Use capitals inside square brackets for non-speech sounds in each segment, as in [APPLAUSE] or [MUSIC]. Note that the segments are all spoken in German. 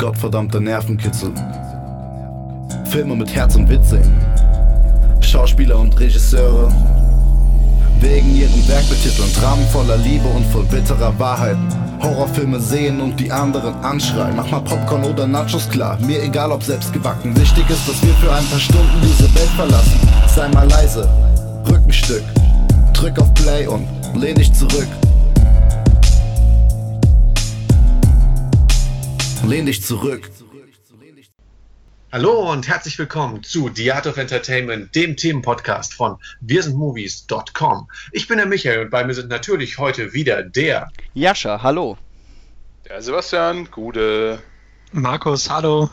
gottverdammter Nervenkitzel. Filme mit Herz und Witz sehen. Schauspieler und Regisseure wegen ihren Werk betiteln. Dramen voller Liebe und voll bitterer Wahrheit. Horrorfilme sehen und die anderen anschreien. Mach mal Popcorn oder Nachos klar, mir egal ob selbst gebacken. Wichtig ist, dass wir für ein paar Stunden diese Welt verlassen. Sei mal leise, Rückenstück. Drück auf Play und lehn dich zurück. Lehn dich zurück. Hallo und herzlich willkommen zu The Art of Entertainment, dem Themenpodcast von wirsindmovies.com. Ich bin der Michael und bei mir sind natürlich heute wieder der Jascha, hallo. Der Sebastian, Gude. Markus, hallo.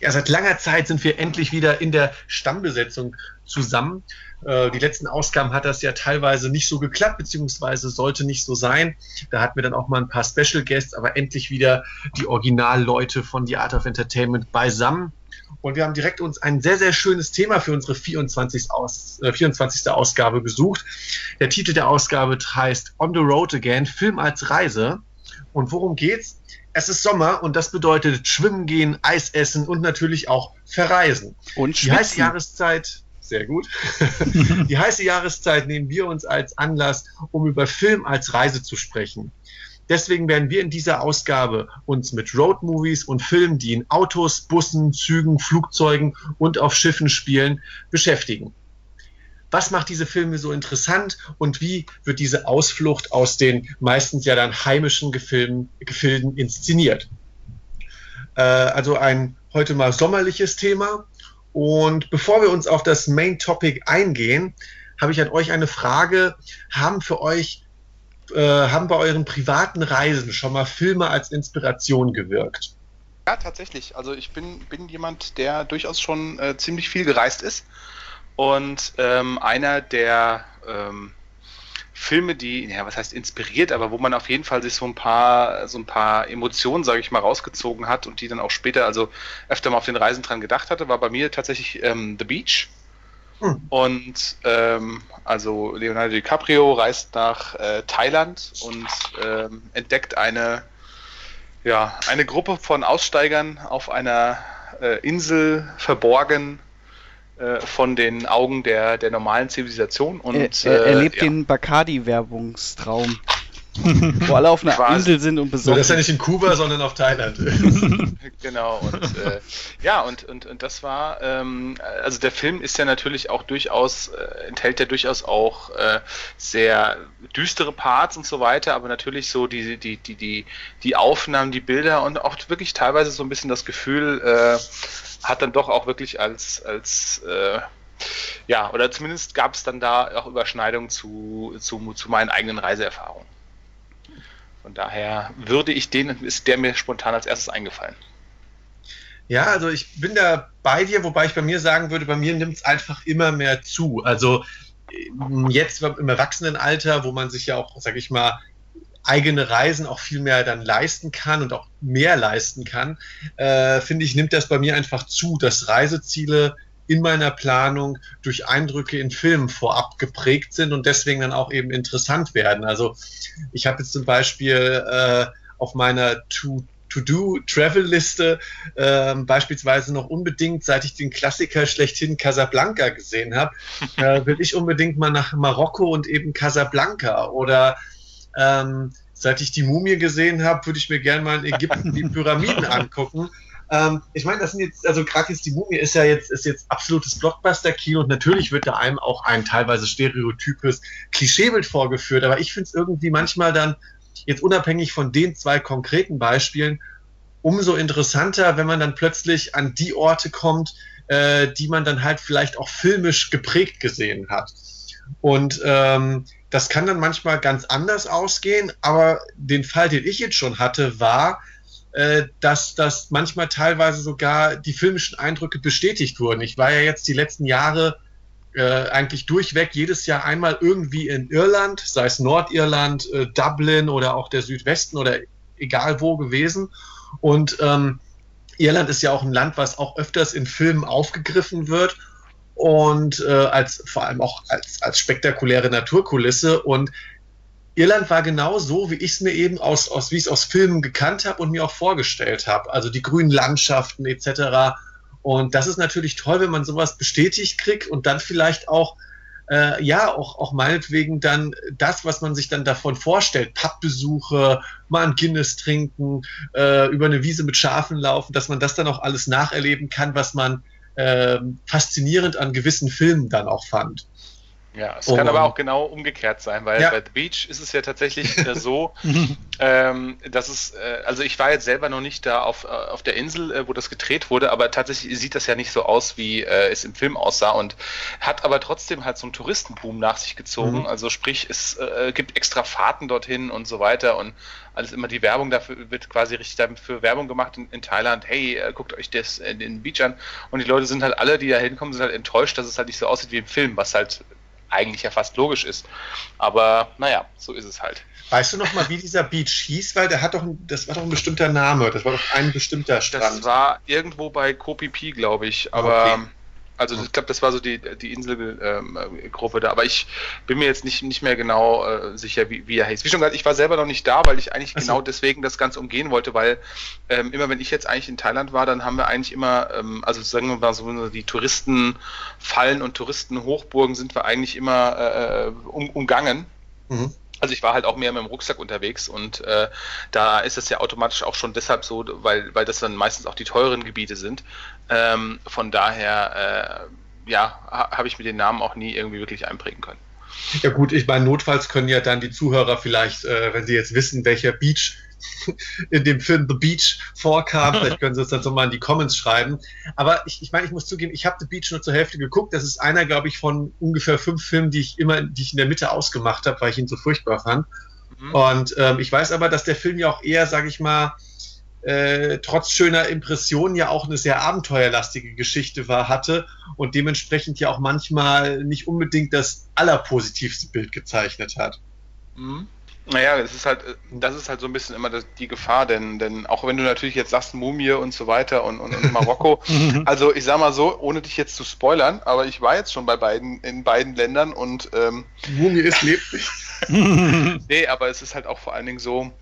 Ja, seit langer Zeit sind wir endlich wieder in der Stammbesetzung zusammen. Äh, die letzten Ausgaben hat das ja teilweise nicht so geklappt, beziehungsweise sollte nicht so sein. Da hatten wir dann auch mal ein paar Special Guests, aber endlich wieder die Originalleute von The Art of Entertainment beisammen. Und wir haben direkt uns ein sehr, sehr schönes Thema für unsere 24. Aus, äh, 24. Ausgabe gesucht. Der Titel der Ausgabe heißt On the Road Again, Film als Reise. Und worum geht's? Es ist Sommer und das bedeutet Schwimmen gehen, Eis essen und natürlich auch verreisen. Und Die heiße Jahreszeit, sehr gut. [LAUGHS] Die heiße Jahreszeit nehmen wir uns als Anlass, um über Film als Reise zu sprechen. Deswegen werden wir in dieser Ausgabe uns mit Roadmovies und Filmen, die in Autos, Bussen, Zügen, Flugzeugen und auf Schiffen spielen, beschäftigen. Was macht diese Filme so interessant und wie wird diese Ausflucht aus den meistens ja dann heimischen Gefilden, Gefilden inszeniert? Äh, also ein heute mal sommerliches Thema. Und bevor wir uns auf das Main Topic eingehen, habe ich an euch eine Frage. Haben für euch, äh, haben bei euren privaten Reisen schon mal Filme als Inspiration gewirkt? Ja, tatsächlich. Also ich bin, bin jemand, der durchaus schon äh, ziemlich viel gereist ist. Und ähm, einer der ähm, Filme, die, ja, was heißt inspiriert, aber wo man auf jeden Fall sich so ein paar, so ein paar Emotionen, sage ich mal, rausgezogen hat und die dann auch später, also öfter mal auf den Reisen dran gedacht hatte, war bei mir tatsächlich ähm, The Beach. Hm. Und ähm, also Leonardo DiCaprio reist nach äh, Thailand und ähm, entdeckt eine, ja, eine Gruppe von Aussteigern auf einer äh, Insel verborgen äh, von den Augen der, der normalen Zivilisation. Und, er, er, er lebt äh, ja. den Bacardi-Werbungstraum. Wo alle auf einer Quasi. Insel sind und besorgt. So, das ist ja nicht in Kuba, sondern auf Thailand. [LAUGHS] genau, und äh, ja, und, und, und das war, ähm, also der Film ist ja natürlich auch durchaus, äh, enthält ja durchaus auch äh, sehr düstere Parts und so weiter, aber natürlich so die, die, die, die, die Aufnahmen, die Bilder und auch wirklich teilweise so ein bisschen das Gefühl, äh, hat dann doch auch wirklich als, als äh, ja, oder zumindest gab es dann da auch Überschneidungen zu, zu, zu meinen eigenen Reiseerfahrungen. Von daher würde ich den, ist der mir spontan als erstes eingefallen. Ja, also ich bin da bei dir, wobei ich bei mir sagen würde, bei mir nimmt es einfach immer mehr zu. Also jetzt im Erwachsenenalter, wo man sich ja auch, sag ich mal, eigene Reisen auch viel mehr dann leisten kann und auch mehr leisten kann, äh, finde ich, nimmt das bei mir einfach zu, dass Reiseziele in meiner Planung durch Eindrücke in Filmen vorab geprägt sind und deswegen dann auch eben interessant werden. Also ich habe jetzt zum Beispiel äh, auf meiner To To-Do-Travel-Liste äh, beispielsweise noch unbedingt, seit ich den Klassiker schlechthin Casablanca gesehen habe, [LAUGHS] äh, will ich unbedingt mal nach Marokko und eben Casablanca oder ähm, seit ich die Mumie gesehen habe, würde ich mir gerne mal in Ägypten die [LAUGHS] Pyramiden angucken. Ähm, ich meine, das sind jetzt, also gerade jetzt die Mumie ist ja jetzt, ist jetzt absolutes Blockbuster-Kino und natürlich wird da einem auch ein teilweise stereotypes Klischeebild vorgeführt, aber ich finde es irgendwie manchmal dann, jetzt unabhängig von den zwei konkreten Beispielen, umso interessanter, wenn man dann plötzlich an die Orte kommt, äh, die man dann halt vielleicht auch filmisch geprägt gesehen hat. Und ähm, das kann dann manchmal ganz anders ausgehen, aber den Fall, den ich jetzt schon hatte, war, äh, dass das manchmal teilweise sogar die filmischen Eindrücke bestätigt wurden. Ich war ja jetzt die letzten Jahre äh, eigentlich durchweg jedes Jahr einmal irgendwie in Irland, sei es Nordirland, äh, Dublin oder auch der Südwesten oder egal wo gewesen. Und ähm, Irland ist ja auch ein Land, was auch öfters in Filmen aufgegriffen wird und äh, als vor allem auch als, als spektakuläre Naturkulisse. Und Irland war genau so, wie ich es mir eben aus, aus wie aus Filmen gekannt habe und mir auch vorgestellt habe. Also die grünen Landschaften etc. Und das ist natürlich toll, wenn man sowas bestätigt kriegt und dann vielleicht auch äh, ja, auch, auch meinetwegen dann das, was man sich dann davon vorstellt, Pappbesuche, mal ein Guinness trinken, äh, über eine Wiese mit Schafen laufen, dass man das dann auch alles nacherleben kann, was man äh, faszinierend an gewissen Filmen dann auch fand. Ja, es kann aber auch genau umgekehrt sein, weil ja. bei The Beach ist es ja tatsächlich so, [LAUGHS] [LAUGHS] ähm, dass es, äh, also ich war jetzt selber noch nicht da auf, äh, auf der Insel, äh, wo das gedreht wurde, aber tatsächlich sieht das ja nicht so aus, wie äh, es im Film aussah und hat aber trotzdem halt so einen Touristenboom nach sich gezogen. Mhm. Also sprich, es äh, gibt extra Fahrten dorthin und so weiter und alles immer die Werbung dafür wird quasi richtig dafür Werbung gemacht in, in Thailand. Hey, äh, guckt euch das in den Beach an und die Leute sind halt alle, die da hinkommen, sind halt enttäuscht, dass es halt nicht so aussieht wie im Film, was halt eigentlich ja fast logisch ist. Aber naja, so ist es halt. Weißt du noch mal, wie [LAUGHS] dieser Beach hieß? Weil der hat doch, das war doch ein bestimmter Name. Das war doch ein bestimmter Strand. Das war irgendwo bei Kopipi, glaube ich. Aber okay. Also ich glaube, das war so die, die Inselgruppe ähm, da. Aber ich bin mir jetzt nicht, nicht mehr genau äh, sicher, wie, wie er heißt. Wie schon gesagt, ich war selber noch nicht da, weil ich eigentlich so. genau deswegen das Ganze umgehen wollte, weil ähm, immer wenn ich jetzt eigentlich in Thailand war, dann haben wir eigentlich immer, ähm, also sagen wir mal so die Touristenfallen und Touristenhochburgen sind wir eigentlich immer äh, äh um, umgangen. Mhm. Also ich war halt auch mehr mit dem Rucksack unterwegs und äh, da ist es ja automatisch auch schon deshalb so, weil, weil das dann meistens auch die teuren Gebiete sind. Ähm, von daher, äh, ja, ha, habe ich mir den Namen auch nie irgendwie wirklich einprägen können. Ja gut, ich meine, notfalls können ja dann die Zuhörer vielleicht, äh, wenn sie jetzt wissen, welcher Beach [LAUGHS] in dem Film The Beach vorkam. Vielleicht können Sie es dann so mal in die Comments schreiben. Aber ich, ich meine, ich muss zugeben, ich habe The Beach nur zur Hälfte geguckt. Das ist einer, glaube ich, von ungefähr fünf Filmen, die ich immer, die ich in der Mitte ausgemacht habe, weil ich ihn so furchtbar fand. Mhm. Und ähm, ich weiß aber, dass der Film ja auch eher, sage ich mal, äh, trotz schöner Impressionen ja auch eine sehr abenteuerlastige Geschichte war, hatte und dementsprechend ja auch manchmal nicht unbedingt das allerpositivste Bild gezeichnet hat. Mhm. Naja, das ist halt, das ist halt so ein bisschen immer die Gefahr, denn, denn auch wenn du natürlich jetzt sagst Mumie und so weiter und, und, und [LAUGHS] Marokko, also ich sag mal so, ohne dich jetzt zu spoilern, aber ich war jetzt schon bei beiden, in beiden Ländern und ähm, Mumie ist leblich. [LAUGHS] nee, aber es ist halt auch vor allen Dingen so,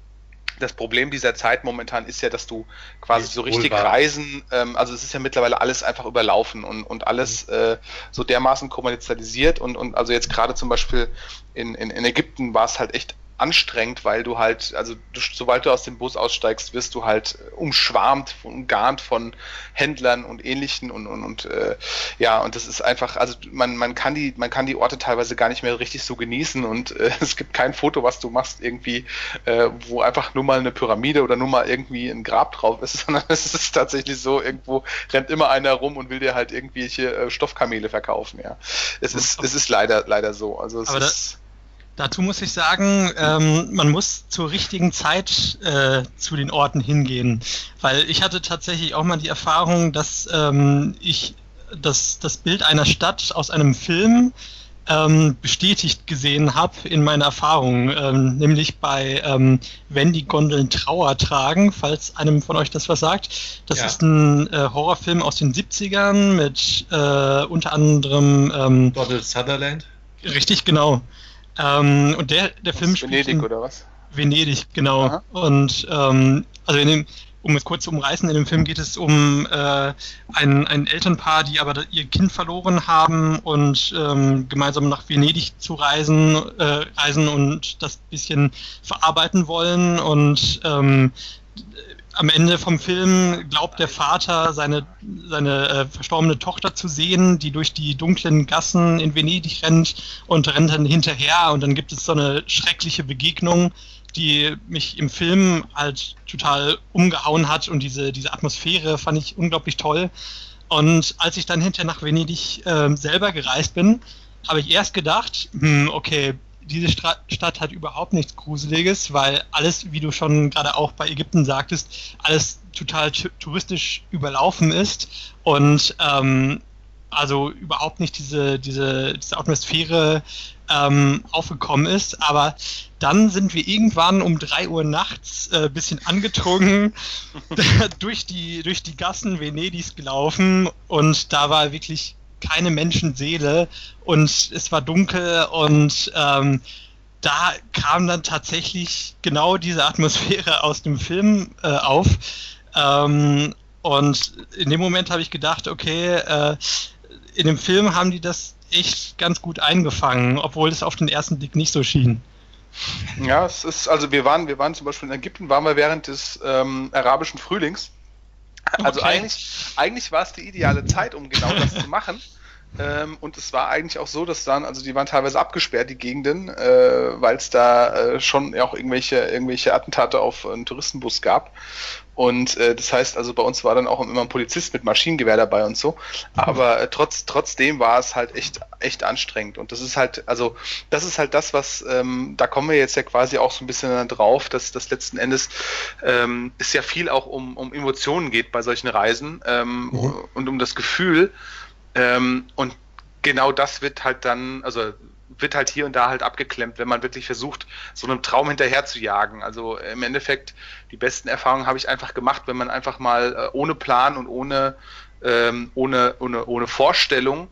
das Problem dieser Zeit momentan ist ja, dass du quasi so richtig wohlbar. reisen, ähm, also es ist ja mittlerweile alles einfach überlaufen und, und alles mhm. äh, so dermaßen kommerzialisiert und, und also jetzt gerade zum Beispiel in, in, in Ägypten war es halt echt anstrengend, weil du halt, also du, sobald du aus dem Bus aussteigst, wirst du halt umschwarmt, umgarnt von Händlern und ähnlichen und, und, und äh, ja, und das ist einfach, also man, man kann die, man kann die Orte teilweise gar nicht mehr richtig so genießen und äh, [LAUGHS] es gibt kein Foto, was du machst, irgendwie, äh, wo einfach nur mal eine Pyramide oder nur mal irgendwie ein Grab drauf ist, [LAUGHS] sondern es ist tatsächlich so, irgendwo rennt immer einer rum und will dir halt irgendwelche äh, Stoffkamele verkaufen, ja. Es ist, es ist leider, leider so. Also es Aber ist. Dazu muss ich sagen, ähm, man muss zur richtigen Zeit äh, zu den Orten hingehen, weil ich hatte tatsächlich auch mal die Erfahrung, dass ähm, ich das, das Bild einer Stadt aus einem Film ähm, bestätigt gesehen habe in meiner Erfahrung, ähm, nämlich bei ähm, Wenn die Gondeln Trauer tragen, falls einem von euch das was sagt. Das ja. ist ein äh, Horrorfilm aus den 70ern mit äh, unter anderem ähm, Donald Sutherland. Richtig, genau. Ähm, und der, der Film spielt. Venedig oder was? Venedig, genau. Aha. Und ähm, also in dem, um es kurz zu umreißen, in dem Film geht es um äh, ein, ein Elternpaar, die aber ihr Kind verloren haben und ähm, gemeinsam nach Venedig zu reisen, äh, reisen und das bisschen verarbeiten wollen. Und ähm, am Ende vom Film glaubt der Vater, seine, seine äh, verstorbene Tochter zu sehen, die durch die dunklen Gassen in Venedig rennt und rennt dann hinterher und dann gibt es so eine schreckliche Begegnung, die mich im Film halt total umgehauen hat und diese, diese Atmosphäre fand ich unglaublich toll. Und als ich dann hinterher nach Venedig äh, selber gereist bin, habe ich erst gedacht, hm, okay, diese Stra Stadt hat überhaupt nichts Gruseliges, weil alles, wie du schon gerade auch bei Ägypten sagtest, alles total touristisch überlaufen ist und ähm, also überhaupt nicht diese, diese, diese Atmosphäre ähm, aufgekommen ist. Aber dann sind wir irgendwann um 3 Uhr nachts äh, bisschen angetrunken [LAUGHS] durch, die, durch die Gassen Venedigs gelaufen und da war wirklich keine Menschenseele und es war dunkel und ähm, da kam dann tatsächlich genau diese Atmosphäre aus dem Film äh, auf. Ähm, und in dem Moment habe ich gedacht, okay, äh, in dem Film haben die das echt ganz gut eingefangen, obwohl es auf den ersten Blick nicht so schien. Ja, es ist, also wir waren, wir waren zum Beispiel in Ägypten, waren wir während des ähm, arabischen Frühlings. Also okay. eigentlich, eigentlich war es die ideale Zeit, um genau das zu machen. Ähm, und es war eigentlich auch so, dass dann, also die waren teilweise abgesperrt, die Gegenden, äh, weil es da äh, schon auch irgendwelche, irgendwelche Attentate auf einen Touristenbus gab. Und äh, das heißt, also bei uns war dann auch immer ein Polizist mit Maschinengewehr dabei und so. Aber äh, trotz, trotzdem war es halt echt, echt anstrengend. Und das ist halt, also das ist halt das, was, ähm, da kommen wir jetzt ja quasi auch so ein bisschen drauf, dass das letzten Endes ähm, es ja viel auch um, um Emotionen geht bei solchen Reisen ähm, mhm. und um das Gefühl. Ähm, und genau das wird halt dann, also wird halt hier und da halt abgeklemmt, wenn man wirklich versucht, so einem Traum hinterher zu jagen. Also im Endeffekt, die besten Erfahrungen habe ich einfach gemacht, wenn man einfach mal äh, ohne Plan und ohne, ähm, ohne, ohne, ohne Vorstellung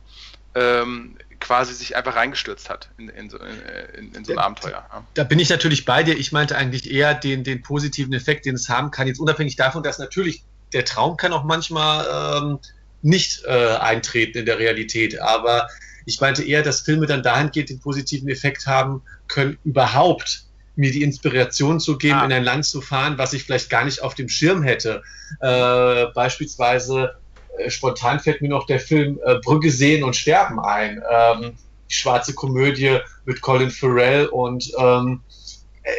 ähm, quasi sich einfach reingestürzt hat in, in, so, in, in so, ein Abenteuer. Ja. Da bin ich natürlich bei dir. Ich meinte eigentlich eher den, den positiven Effekt, den es haben kann, jetzt unabhängig davon, dass natürlich der Traum kann auch manchmal ähm, nicht äh, eintreten in der Realität, aber ich meinte eher, dass Filme dann dahingehend den positiven Effekt haben können, überhaupt mir die Inspiration zu geben, ah. in ein Land zu fahren, was ich vielleicht gar nicht auf dem Schirm hätte. Äh, beispielsweise äh, spontan fällt mir noch der Film äh, Brücke sehen und sterben ein. Ähm, die schwarze Komödie mit Colin Farrell und ähm, äh,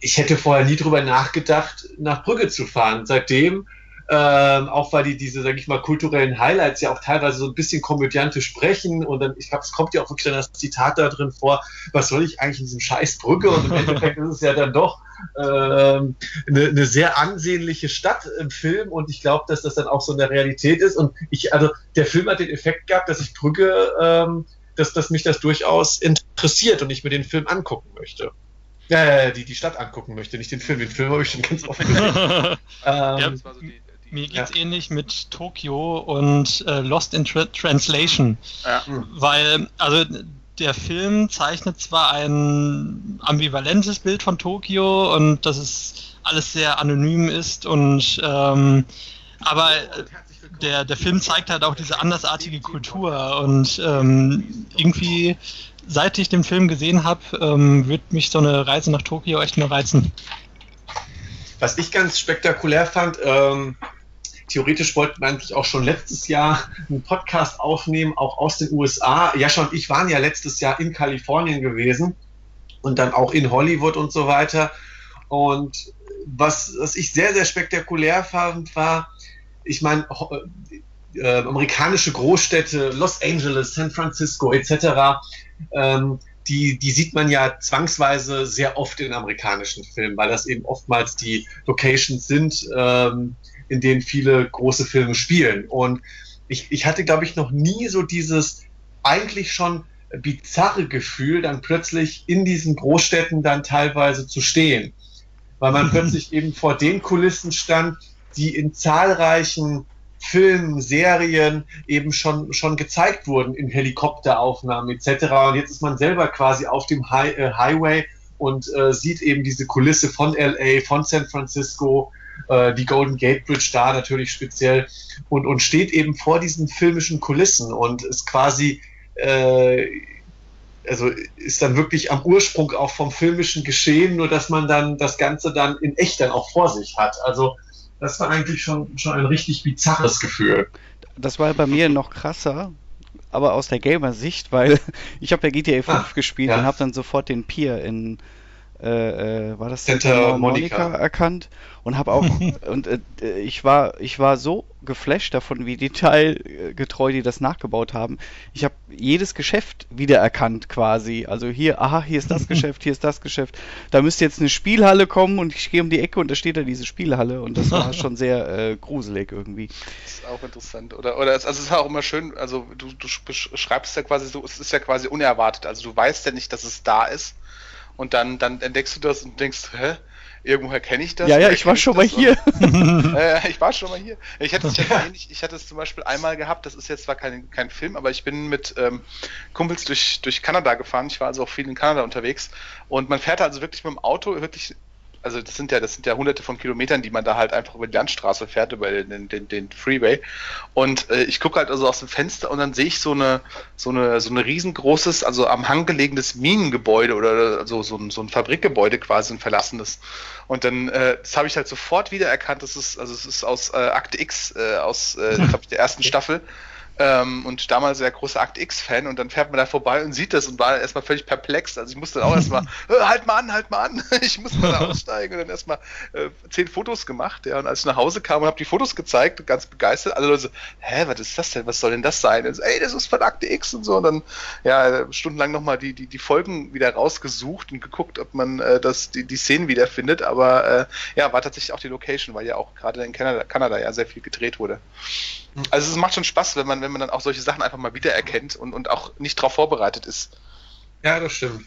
ich hätte vorher nie drüber nachgedacht, nach Brügge zu fahren. Seitdem ähm, auch weil die diese, sag ich mal, kulturellen Highlights ja auch teilweise so ein bisschen komödiantisch sprechen und dann, ich glaube, es kommt ja auch wirklich dann das Zitat da drin vor, was soll ich eigentlich in diesem scheiß Brücke und im Endeffekt ist es ja dann doch ähm, eine, eine sehr ansehnliche Stadt im Film und ich glaube, dass das dann auch so in der Realität ist und ich, also der Film hat den Effekt gehabt, dass ich Brücke, ähm, dass, dass mich das durchaus interessiert und ich mir den Film angucken möchte. Äh, die, die Stadt angucken möchte, nicht den Film. Den Film habe ich schon ganz oft gesehen. [LAUGHS] ähm, ja, das war so die, mir geht's ja. ähnlich mit Tokio und äh, Lost in Tra Translation. Ja. Weil, also der Film zeichnet zwar ein ambivalentes Bild von Tokio und dass es alles sehr anonym ist und ähm, aber der, der Film zeigt halt auch diese andersartige Kultur und ähm, irgendwie seit ich den Film gesehen habe, ähm, wird mich so eine Reise nach Tokio echt nur reizen. Was ich ganz spektakulär fand, ähm, theoretisch wollten wir eigentlich auch schon letztes Jahr einen Podcast aufnehmen, auch aus den USA. Jascha und ich waren ja letztes Jahr in Kalifornien gewesen und dann auch in Hollywood und so weiter. Und was, was ich sehr, sehr spektakulär fand, war, ich meine, äh, amerikanische Großstädte, Los Angeles, San Francisco etc., ähm, die, die sieht man ja zwangsweise sehr oft in amerikanischen Filmen, weil das eben oftmals die Locations sind, ähm, in denen viele große Filme spielen. Und ich, ich hatte, glaube ich, noch nie so dieses eigentlich schon bizarre Gefühl, dann plötzlich in diesen Großstädten dann teilweise zu stehen. Weil man [LAUGHS] plötzlich eben vor den Kulissen stand, die in zahlreichen Filmen, Serien eben schon, schon gezeigt wurden, in Helikopteraufnahmen etc. Und jetzt ist man selber quasi auf dem High, äh, Highway und äh, sieht eben diese Kulisse von LA, von San Francisco, äh, die Golden Gate Bridge da natürlich speziell und, und steht eben vor diesen filmischen Kulissen und ist quasi, äh, also ist dann wirklich am Ursprung auch vom filmischen Geschehen, nur dass man dann das Ganze dann in echt dann auch vor sich hat. Also das war eigentlich schon, schon ein richtig bizarres Gefühl. Das war bei mir noch krasser, aber aus der Gamer-Sicht, weil [LAUGHS] ich habe ja GTA 5 ah, gespielt ja. und habe dann sofort den Pier in äh, äh, war das Santa Monica. Monica erkannt und habe auch [LAUGHS] und äh, ich war ich war so geflasht davon, wie detailgetreu die das nachgebaut haben. Ich habe jedes Geschäft wiedererkannt quasi. Also hier, aha, hier ist das [LAUGHS] Geschäft, hier ist das Geschäft. Da müsste jetzt eine Spielhalle kommen und ich gehe um die Ecke und da steht da diese Spielhalle und das war [LAUGHS] schon sehr äh, gruselig irgendwie. Das ist auch interessant. Oder oder es, also es ist auch immer schön. Also du du beschreibst ja quasi so, es ist ja quasi unerwartet. Also du weißt ja nicht, dass es da ist und dann, dann entdeckst du das und denkst, hä? irgendwoher kenne ich das. Ja, ja, ich war schon mal hier. [LAUGHS] [LAUGHS] äh, ich war schon mal hier. Ich hatte, es, [LAUGHS] ich, hatte ähnlich, ich hatte es zum Beispiel einmal gehabt, das ist jetzt zwar kein, kein Film, aber ich bin mit ähm, Kumpels durch, durch Kanada gefahren. Ich war also auch viel in Kanada unterwegs. Und man fährt also wirklich mit dem Auto wirklich also das sind ja, das sind ja hunderte von Kilometern, die man da halt einfach über die Landstraße fährt, über den, den, den Freeway. Und äh, ich gucke halt also aus dem Fenster und dann sehe ich so eine, so eine, so ein riesengroßes, also am Hang gelegenes Minengebäude oder also so ein, so ein Fabrikgebäude quasi, ein verlassenes. Und dann, äh, das habe ich halt sofort wiedererkannt, das ist, also es ist aus äh, Akte X, äh, aus, äh, glaube ich, der ersten Staffel. Ähm, und damals sehr großer Akt X-Fan und dann fährt man da vorbei und sieht das und war erstmal völlig perplex. Also ich musste dann auch erstmal, [LAUGHS] äh, halt mal an, halt mal an, [LAUGHS] ich muss mal da aussteigen und dann erstmal äh, zehn Fotos gemacht. Ja, und als ich nach Hause kam und habe die Fotos gezeigt, ganz begeistert, alle Leute so, hä, was ist das denn, was soll denn das sein? Und so, ey, das ist von Akte X und so. Und dann, ja, stundenlang nochmal die, die, die Folgen wieder rausgesucht und geguckt, ob man äh, das, die, die Szenen wiederfindet. Aber äh, ja, war tatsächlich auch die Location, weil ja auch gerade in Kanada, Kanada ja sehr viel gedreht wurde. Also es macht schon Spaß, wenn man, wenn man dann auch solche Sachen einfach mal wiedererkennt und, und auch nicht darauf vorbereitet ist. Ja, das stimmt.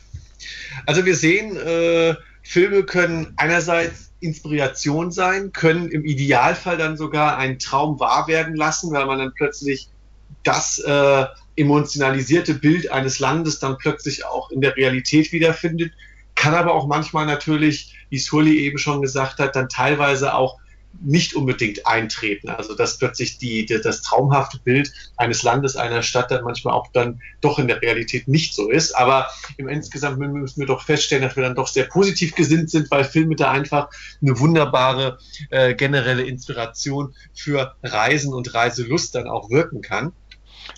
Also wir sehen, äh, Filme können einerseits Inspiration sein, können im Idealfall dann sogar einen Traum wahr werden lassen, weil man dann plötzlich das äh, emotionalisierte Bild eines Landes dann plötzlich auch in der Realität wiederfindet. Kann aber auch manchmal natürlich, wie Sully eben schon gesagt hat, dann teilweise auch nicht unbedingt eintreten. Also dass plötzlich die, die, das traumhafte Bild eines Landes, einer Stadt dann manchmal auch dann doch in der Realität nicht so ist. Aber im insgesamt müssen wir doch feststellen, dass wir dann doch sehr positiv gesinnt sind, weil Filme da einfach eine wunderbare äh, generelle Inspiration für Reisen und Reiselust dann auch wirken kann.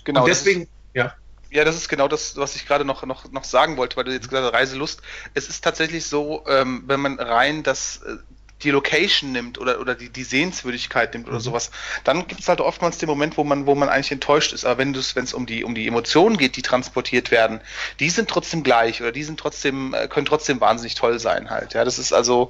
Genau. Und deswegen, ja. Ja, das ist genau das, was ich gerade noch, noch, noch sagen wollte, weil du jetzt gesagt hast, Reiselust. Es ist tatsächlich so, ähm, wenn man rein das, äh, die Location nimmt oder, oder die, die Sehenswürdigkeit nimmt oder mhm. sowas, dann gibt es halt oftmals den Moment, wo man, wo man eigentlich enttäuscht ist. Aber wenn es um die, um die Emotionen geht, die transportiert werden, die sind trotzdem gleich oder die sind trotzdem, äh, können trotzdem wahnsinnig toll sein halt. Ja, das ist also,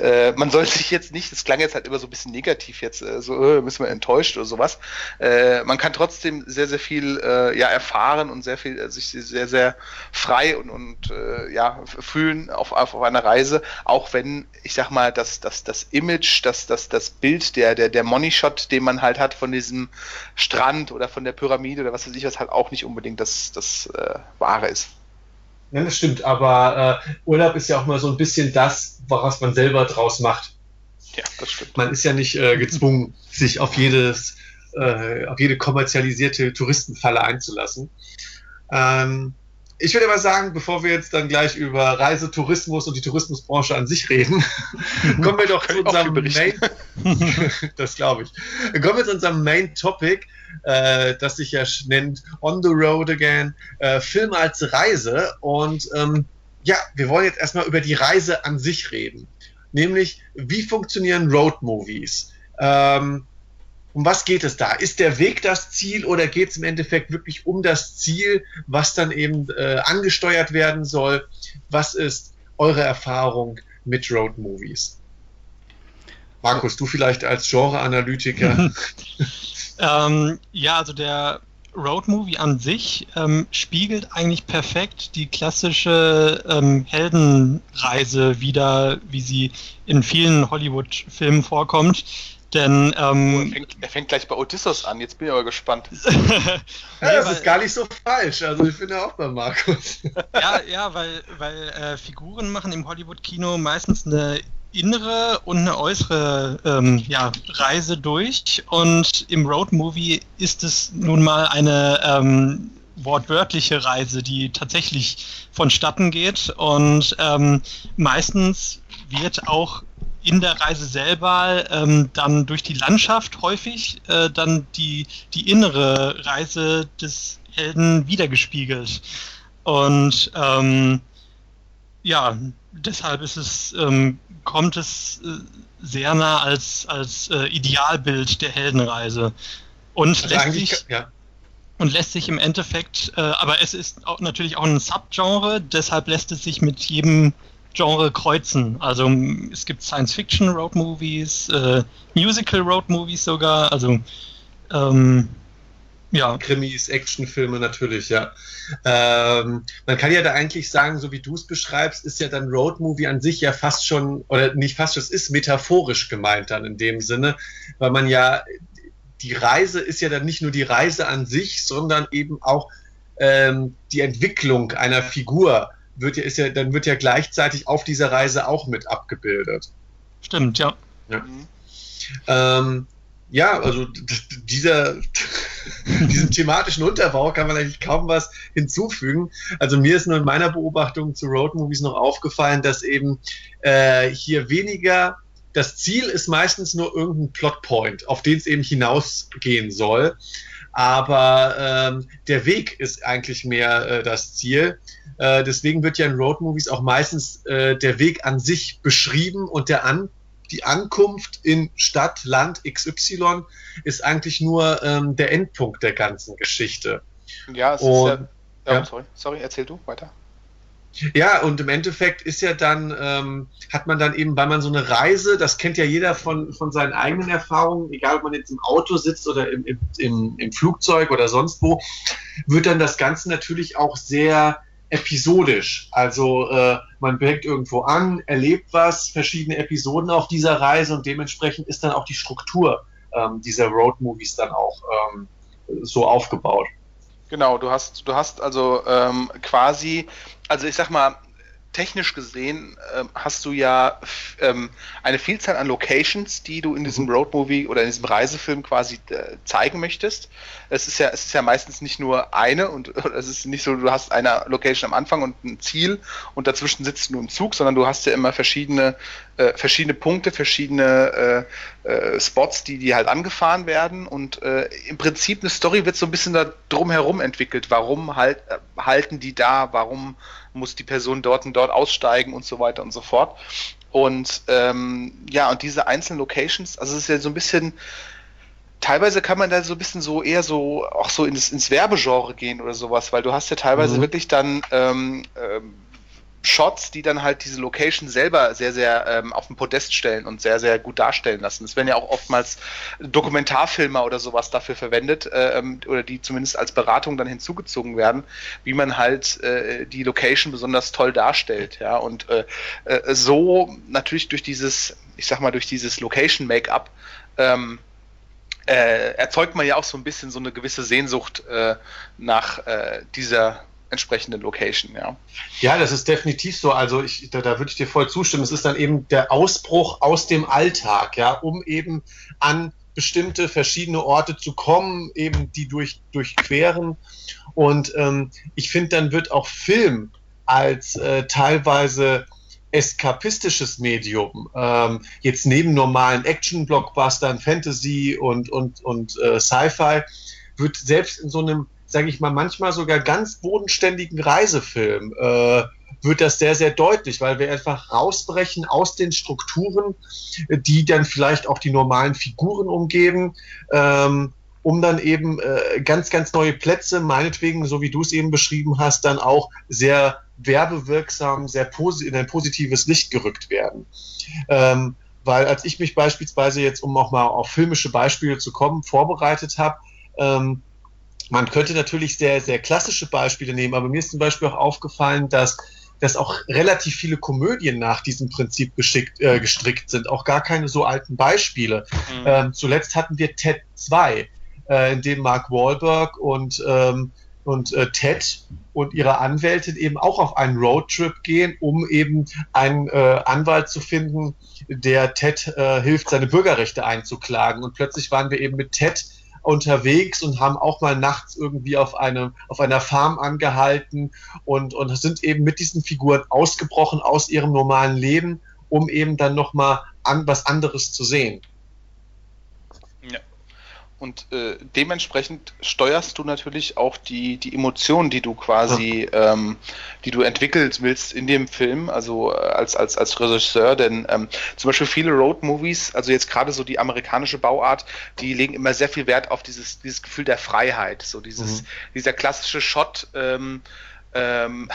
äh, man soll sich jetzt nicht, das klang jetzt halt immer so ein bisschen negativ jetzt, äh, so äh, müssen wir enttäuscht oder sowas. Äh, man kann trotzdem sehr, sehr viel äh, ja, erfahren und sehr viel, sich sehr, sehr frei und, und ja, fühlen auf, auf einer Reise, auch wenn, ich sag mal, das das, das Image, das, das, das Bild, der, der, der Money-Shot, den man halt hat von diesem Strand oder von der Pyramide oder was weiß ich, was halt auch nicht unbedingt das, das äh, Wahre ist. Ja, das stimmt, aber äh, Urlaub ist ja auch mal so ein bisschen das, was man selber draus macht. Ja, das stimmt. Man ist ja nicht äh, gezwungen, sich auf jedes, äh, auf jede kommerzialisierte Touristenfalle einzulassen. Ähm, ich würde aber sagen, bevor wir jetzt dann gleich über Reisetourismus und die Tourismusbranche an sich reden, [LAUGHS] kommen wir doch zu unserem Main. [LAUGHS] das glaube ich. Kommen wir zu unserem Main Topic, äh, das sich ja nennt On the Road Again, äh, Film als Reise. Und ähm, ja, wir wollen jetzt erstmal über die Reise an sich reden. Nämlich, wie funktionieren Road Movies? Ähm, um was geht es da? Ist der Weg das Ziel oder geht es im Endeffekt wirklich um das Ziel, was dann eben äh, angesteuert werden soll? Was ist eure Erfahrung mit Road Movies? Markus, du vielleicht als Genre-Analytiker. [LAUGHS] ähm, ja, also der Road Movie an sich ähm, spiegelt eigentlich perfekt die klassische ähm, Heldenreise wieder, wie sie in vielen Hollywood-Filmen vorkommt. Denn ähm, oh, er, fängt, er, fängt, gleich bei Odysseus an, jetzt bin ich aber gespannt. [LAUGHS] ja, das ist gar nicht so falsch. Also ich bin ja auch bei Markus. [LAUGHS] ja, ja, weil, weil äh, Figuren machen im Hollywood-Kino meistens eine innere und eine äußere ähm, ja, Reise durch. Und im Road-Movie ist es nun mal eine ähm, wortwörtliche Reise, die tatsächlich vonstatten geht. Und ähm, meistens wird auch in der Reise selber ähm, dann durch die Landschaft häufig äh, dann die, die innere Reise des Helden wiedergespiegelt. Und ähm, ja, deshalb ist es, ähm, kommt es äh, sehr nah als, als äh, Idealbild der Heldenreise. Und also lässt sich, ja. und lässt sich im Endeffekt, äh, aber es ist auch, natürlich auch ein Subgenre, deshalb lässt es sich mit jedem Genre kreuzen. Also es gibt Science-Fiction-Road-Movies, äh, Musical-Road-Movies sogar. Also ähm, Ja. Krimis, Actionfilme natürlich, ja. Ähm, man kann ja da eigentlich sagen, so wie du es beschreibst, ist ja dann Roadmovie an sich ja fast schon, oder nicht fast schon, es ist metaphorisch gemeint dann in dem Sinne, weil man ja, die Reise ist ja dann nicht nur die Reise an sich, sondern eben auch ähm, die Entwicklung einer Figur wird ja, ist ja, dann wird ja gleichzeitig auf dieser Reise auch mit abgebildet. Stimmt, ja. Ja, mhm. ähm, ja also dieser, [LAUGHS] diesem thematischen Unterbau kann man eigentlich kaum was hinzufügen. Also mir ist nur in meiner Beobachtung zu Roadmovies noch aufgefallen, dass eben äh, hier weniger das Ziel ist meistens nur irgendein Plotpoint, auf den es eben hinausgehen soll. Aber ähm, der Weg ist eigentlich mehr äh, das Ziel. Äh, deswegen wird ja in Roadmovies auch meistens äh, der Weg an sich beschrieben und der an die Ankunft in Stadt, Land XY ist eigentlich nur ähm, der Endpunkt der ganzen Geschichte. Ja, es und, ist ja, ja, Sorry, sorry, erzähl du weiter. Ja, und im Endeffekt ist ja dann, ähm, hat man dann eben, weil man so eine Reise, das kennt ja jeder von, von seinen eigenen Erfahrungen, egal ob man jetzt im Auto sitzt oder im, im, im Flugzeug oder sonst wo, wird dann das Ganze natürlich auch sehr episodisch. Also äh, man bringt irgendwo an, erlebt was, verschiedene Episoden auf dieser Reise und dementsprechend ist dann auch die Struktur ähm, dieser Road-Movies dann auch ähm, so aufgebaut. Genau, du hast, du hast also ähm, quasi, also ich sag mal, technisch gesehen ähm, hast du ja ähm, eine Vielzahl an Locations, die du in diesem mhm. Roadmovie oder in diesem Reisefilm quasi äh, zeigen möchtest. Es ist ja, es ist ja meistens nicht nur eine und [LAUGHS] es ist nicht so, du hast eine Location am Anfang und ein Ziel und dazwischen sitzt du im Zug, sondern du hast ja immer verschiedene, äh, verschiedene Punkte, verschiedene äh, äh Spots, die, die halt angefahren werden und äh, im Prinzip eine Story wird so ein bisschen da drum herum entwickelt. Warum halt, äh, halten die da? Warum muss die Person dort und dort aussteigen und so weiter und so fort. Und ähm, ja, und diese einzelnen Locations, also es ist ja so ein bisschen, teilweise kann man da so ein bisschen so eher so auch so ins, ins Werbegenre gehen oder sowas, weil du hast ja teilweise mhm. wirklich dann ähm, ähm, Shots, die dann halt diese Location selber sehr, sehr ähm, auf den Podest stellen und sehr, sehr gut darstellen lassen. Es werden ja auch oftmals Dokumentarfilmer oder sowas dafür verwendet äh, ähm, oder die zumindest als Beratung dann hinzugezogen werden, wie man halt äh, die Location besonders toll darstellt. Ja, und äh, äh so natürlich durch dieses, ich sag mal, durch dieses Location-Make-up ähm, äh, erzeugt man ja auch so ein bisschen so eine gewisse Sehnsucht äh, nach äh, dieser entsprechende Location, ja. Ja, das ist definitiv so. Also ich, da, da würde ich dir voll zustimmen. Es ist dann eben der Ausbruch aus dem Alltag, ja, um eben an bestimmte verschiedene Orte zu kommen, eben die durch, durchqueren. Und ähm, ich finde, dann wird auch Film als äh, teilweise eskapistisches Medium, ähm, jetzt neben normalen Action-Blockbustern, Fantasy und, und, und äh, Sci-Fi, wird selbst in so einem sage ich mal, manchmal sogar ganz bodenständigen Reisefilm äh, wird das sehr, sehr deutlich, weil wir einfach rausbrechen aus den Strukturen, die dann vielleicht auch die normalen Figuren umgeben, ähm, um dann eben äh, ganz, ganz neue Plätze, meinetwegen, so wie du es eben beschrieben hast, dann auch sehr werbewirksam, sehr in ein positives Licht gerückt werden. Ähm, weil als ich mich beispielsweise jetzt, um auch mal auf filmische Beispiele zu kommen, vorbereitet habe, ähm, man könnte natürlich sehr, sehr klassische Beispiele nehmen, aber mir ist zum Beispiel auch aufgefallen, dass dass auch relativ viele Komödien nach diesem Prinzip geschickt, äh, gestrickt sind, auch gar keine so alten Beispiele. Mhm. Ähm, zuletzt hatten wir Ted 2, äh, in dem Mark Wahlberg und, ähm, und äh, Ted und ihre Anwältin eben auch auf einen Roadtrip gehen, um eben einen äh, Anwalt zu finden, der Ted äh, hilft, seine Bürgerrechte einzuklagen. Und plötzlich waren wir eben mit Ted unterwegs und haben auch mal nachts irgendwie auf, eine, auf einer Farm angehalten und, und sind eben mit diesen Figuren ausgebrochen aus ihrem normalen Leben, um eben dann nochmal an, was anderes zu sehen. Und äh, dementsprechend steuerst du natürlich auch die, die Emotionen, die du quasi, ja. ähm, die du entwickeln willst in dem Film, also äh, als, als, als Regisseur, denn ähm, zum Beispiel viele Road-Movies, also jetzt gerade so die amerikanische Bauart, die legen immer sehr viel Wert auf dieses, dieses Gefühl der Freiheit, so dieses, mhm. dieser klassische Shot, ähm, ähm,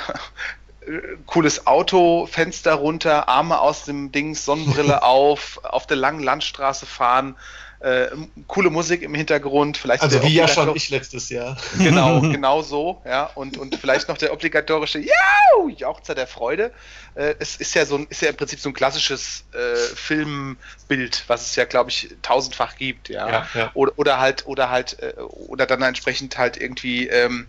[LAUGHS] cooles Auto, Fenster runter, Arme aus dem Dings, Sonnenbrille [LAUGHS] auf, auf der langen Landstraße fahren, äh, coole Musik im Hintergrund, vielleicht also wie ja schon ich letztes Jahr. Genau, [LAUGHS] genau so, ja und und vielleicht noch der obligatorische Jau, Jauchzer der Freude. Äh, es ist ja so ein, ist ja im Prinzip so ein klassisches äh, Filmbild, was es ja glaube ich tausendfach gibt, ja, ja, ja. Oder, oder halt oder halt äh, oder dann entsprechend halt irgendwie ähm,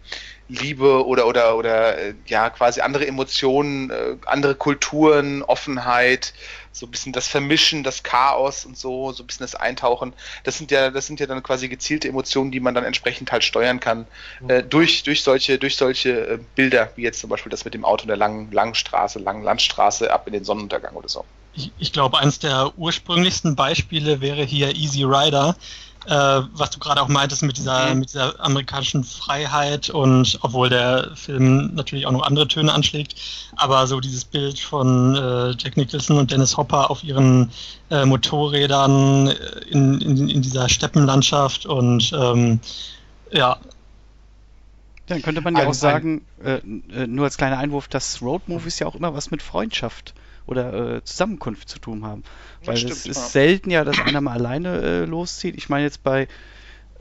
Liebe oder oder oder äh, ja quasi andere Emotionen, äh, andere Kulturen, Offenheit, so ein bisschen das Vermischen, das Chaos und so, so ein bisschen das Eintauchen. Das sind ja, das sind ja dann quasi gezielte Emotionen, die man dann entsprechend halt steuern kann mhm. äh, durch durch solche durch solche äh, Bilder, wie jetzt zum Beispiel das mit dem Auto in der langen langen Straße, langen Landstraße ab in den Sonnenuntergang oder so. Ich, ich glaube, eines der ursprünglichsten Beispiele wäre hier Easy Rider äh, was du gerade auch meintest mit dieser, mhm. mit dieser amerikanischen Freiheit und obwohl der Film natürlich auch noch andere Töne anschlägt, aber so dieses Bild von äh, Jack Nicholson und Dennis Hopper auf ihren äh, Motorrädern in, in, in, dieser Steppenlandschaft und ähm, ja. Dann könnte man ja auch sagen, äh, äh, nur als kleiner Einwurf, dass Roadmovies ja auch immer was mit Freundschaft oder äh, Zusammenkunft zu tun haben. Weil es ist ja. selten ja, dass einer mal alleine äh, loszieht. Ich meine jetzt bei,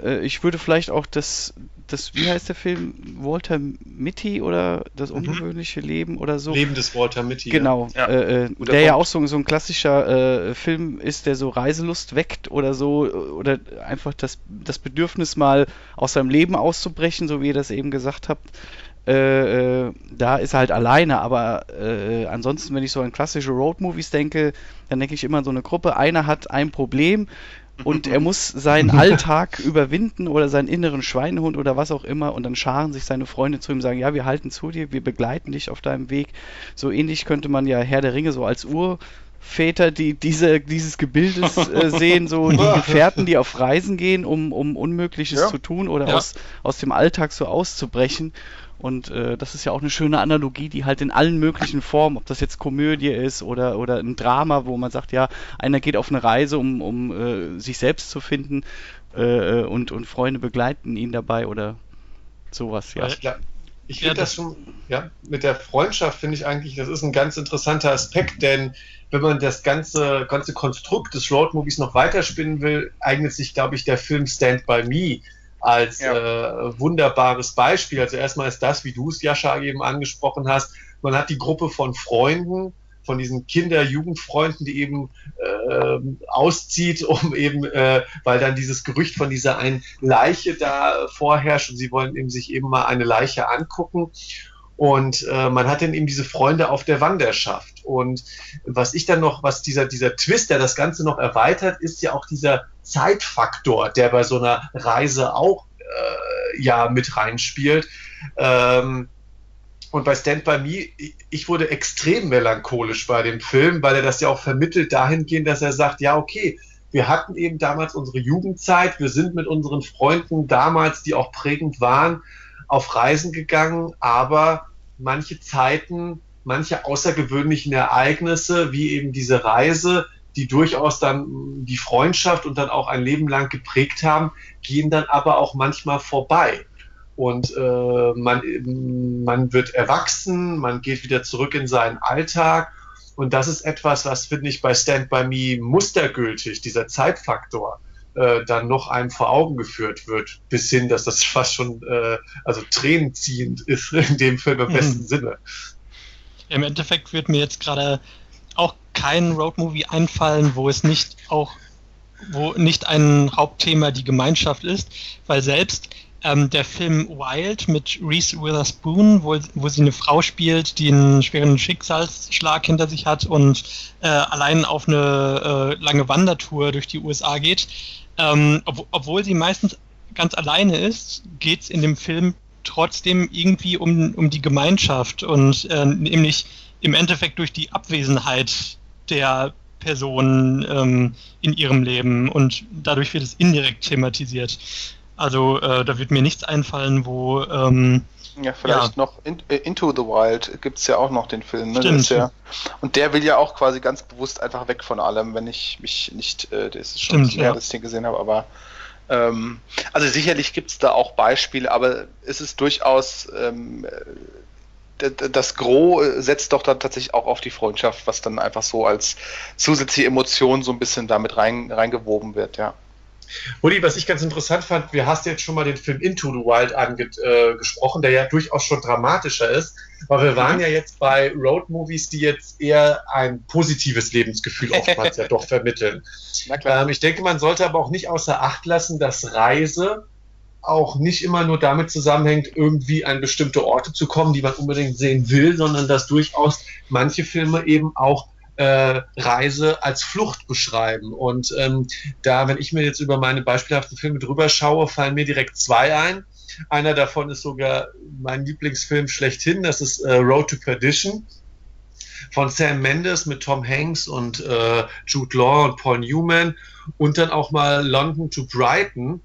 äh, ich würde vielleicht auch das, das, wie heißt der Film? Walter Mitty oder das mhm. ungewöhnliche mhm. Leben oder so. Leben des Walter Mitty. Genau. Ja. Äh, äh der Punkt. ja auch so, so ein klassischer äh, Film ist, der so Reiselust weckt oder so, oder einfach das, das Bedürfnis mal aus seinem Leben auszubrechen, so wie ihr das eben gesagt habt. Äh, äh, da ist er halt alleine, aber äh, ansonsten, wenn ich so an klassische Roadmovies denke, dann denke ich immer an so eine Gruppe, einer hat ein Problem und er [LAUGHS] muss seinen Alltag überwinden oder seinen inneren Schweinehund oder was auch immer und dann scharen sich seine Freunde zu ihm und sagen, ja, wir halten zu dir, wir begleiten dich auf deinem Weg. So ähnlich könnte man ja Herr der Ringe so als Urväter, die diese, dieses Gebildes äh, [LAUGHS] sehen, so die Gefährten, die auf Reisen gehen, um, um Unmögliches ja. zu tun oder ja. aus, aus dem Alltag so auszubrechen. Und äh, das ist ja auch eine schöne Analogie, die halt in allen möglichen Formen, ob das jetzt Komödie ist oder, oder ein Drama, wo man sagt, ja, einer geht auf eine Reise, um, um äh, sich selbst zu finden äh, und, und Freunde begleiten ihn dabei oder sowas, ja. Ich, ich finde ja, das schon, ja, mit der Freundschaft finde ich eigentlich, das ist ein ganz interessanter Aspekt, denn wenn man das ganze, ganze Konstrukt des Roadmovies noch weiterspinnen will, eignet sich, glaube ich, der Film Stand By Me als ja. äh, wunderbares Beispiel. Also erstmal ist das, wie du es, Jascha, eben angesprochen hast, man hat die Gruppe von Freunden, von diesen Kinder-Jugendfreunden, die eben äh, auszieht, um eben, äh, weil dann dieses Gerücht von dieser einen Leiche da vorherrscht und sie wollen eben sich eben mal eine Leiche angucken. Und äh, man hat dann eben diese Freunde auf der Wanderschaft. Und was ich dann noch, was dieser, dieser Twist, der das Ganze noch erweitert, ist ja auch dieser Zeitfaktor, der bei so einer Reise auch äh, ja mit reinspielt. Ähm, und bei Stand By Me, ich wurde extrem melancholisch bei dem Film, weil er das ja auch vermittelt dahingehend, dass er sagt, ja, okay, wir hatten eben damals unsere Jugendzeit, wir sind mit unseren Freunden damals, die auch prägend waren, auf Reisen gegangen, aber manche Zeiten, manche außergewöhnlichen Ereignisse, wie eben diese Reise, die durchaus dann die Freundschaft und dann auch ein Leben lang geprägt haben, gehen dann aber auch manchmal vorbei. Und äh, man, man wird erwachsen, man geht wieder zurück in seinen Alltag. Und das ist etwas, was, finde ich, bei Stand By Me mustergültig, dieser Zeitfaktor, äh, dann noch einem vor Augen geführt wird, bis hin, dass das [LAUGHS] fast schon äh, also tränenziehend ist in dem Film im besten mhm. Sinne. Im Endeffekt wird mir jetzt gerade auch kein Roadmovie einfallen, wo es nicht auch, wo nicht ein Hauptthema die Gemeinschaft ist, weil selbst ähm, der Film Wild mit Reese Witherspoon, wo, wo sie eine Frau spielt, die einen schweren Schicksalsschlag hinter sich hat und äh, allein auf eine äh, lange Wandertour durch die USA geht, ähm, ob, obwohl sie meistens ganz alleine ist, geht es in dem Film trotzdem irgendwie um, um die Gemeinschaft und äh, nämlich im Endeffekt durch die Abwesenheit der Person ähm, in ihrem Leben und dadurch wird es indirekt thematisiert. Also äh, da wird mir nichts einfallen, wo ähm, ja, vielleicht ja. noch in, äh, Into the Wild gibt es ja auch noch den Film. Ne? Stimmt. Ja, und der will ja auch quasi ganz bewusst einfach weg von allem, wenn ich mich nicht, äh, das ist schon Stimmt, ja. das Ding gesehen habe, aber ähm, also sicherlich gibt es da auch Beispiele, aber es ist durchaus ähm, das Gros setzt doch dann tatsächlich auch auf die Freundschaft, was dann einfach so als zusätzliche Emotion so ein bisschen damit rein, reingewoben wird, ja. Uli, was ich ganz interessant fand, wir hast jetzt schon mal den Film Into the Wild angesprochen, äh, der ja durchaus schon dramatischer ist, weil wir waren mhm. ja jetzt bei Road Movies, die jetzt eher ein positives Lebensgefühl oftmals ja [LAUGHS] doch vermitteln. Ähm, ich denke, man sollte aber auch nicht außer Acht lassen, dass Reise auch nicht immer nur damit zusammenhängt, irgendwie an bestimmte Orte zu kommen, die man unbedingt sehen will, sondern dass durchaus manche Filme eben auch äh, Reise als Flucht beschreiben. Und ähm, da, wenn ich mir jetzt über meine beispielhaften Filme drüber schaue, fallen mir direkt zwei ein. Einer davon ist sogar mein Lieblingsfilm schlechthin, das ist äh, Road to Perdition von Sam Mendes mit Tom Hanks und äh, Jude Law und Paul Newman und dann auch mal London to Brighton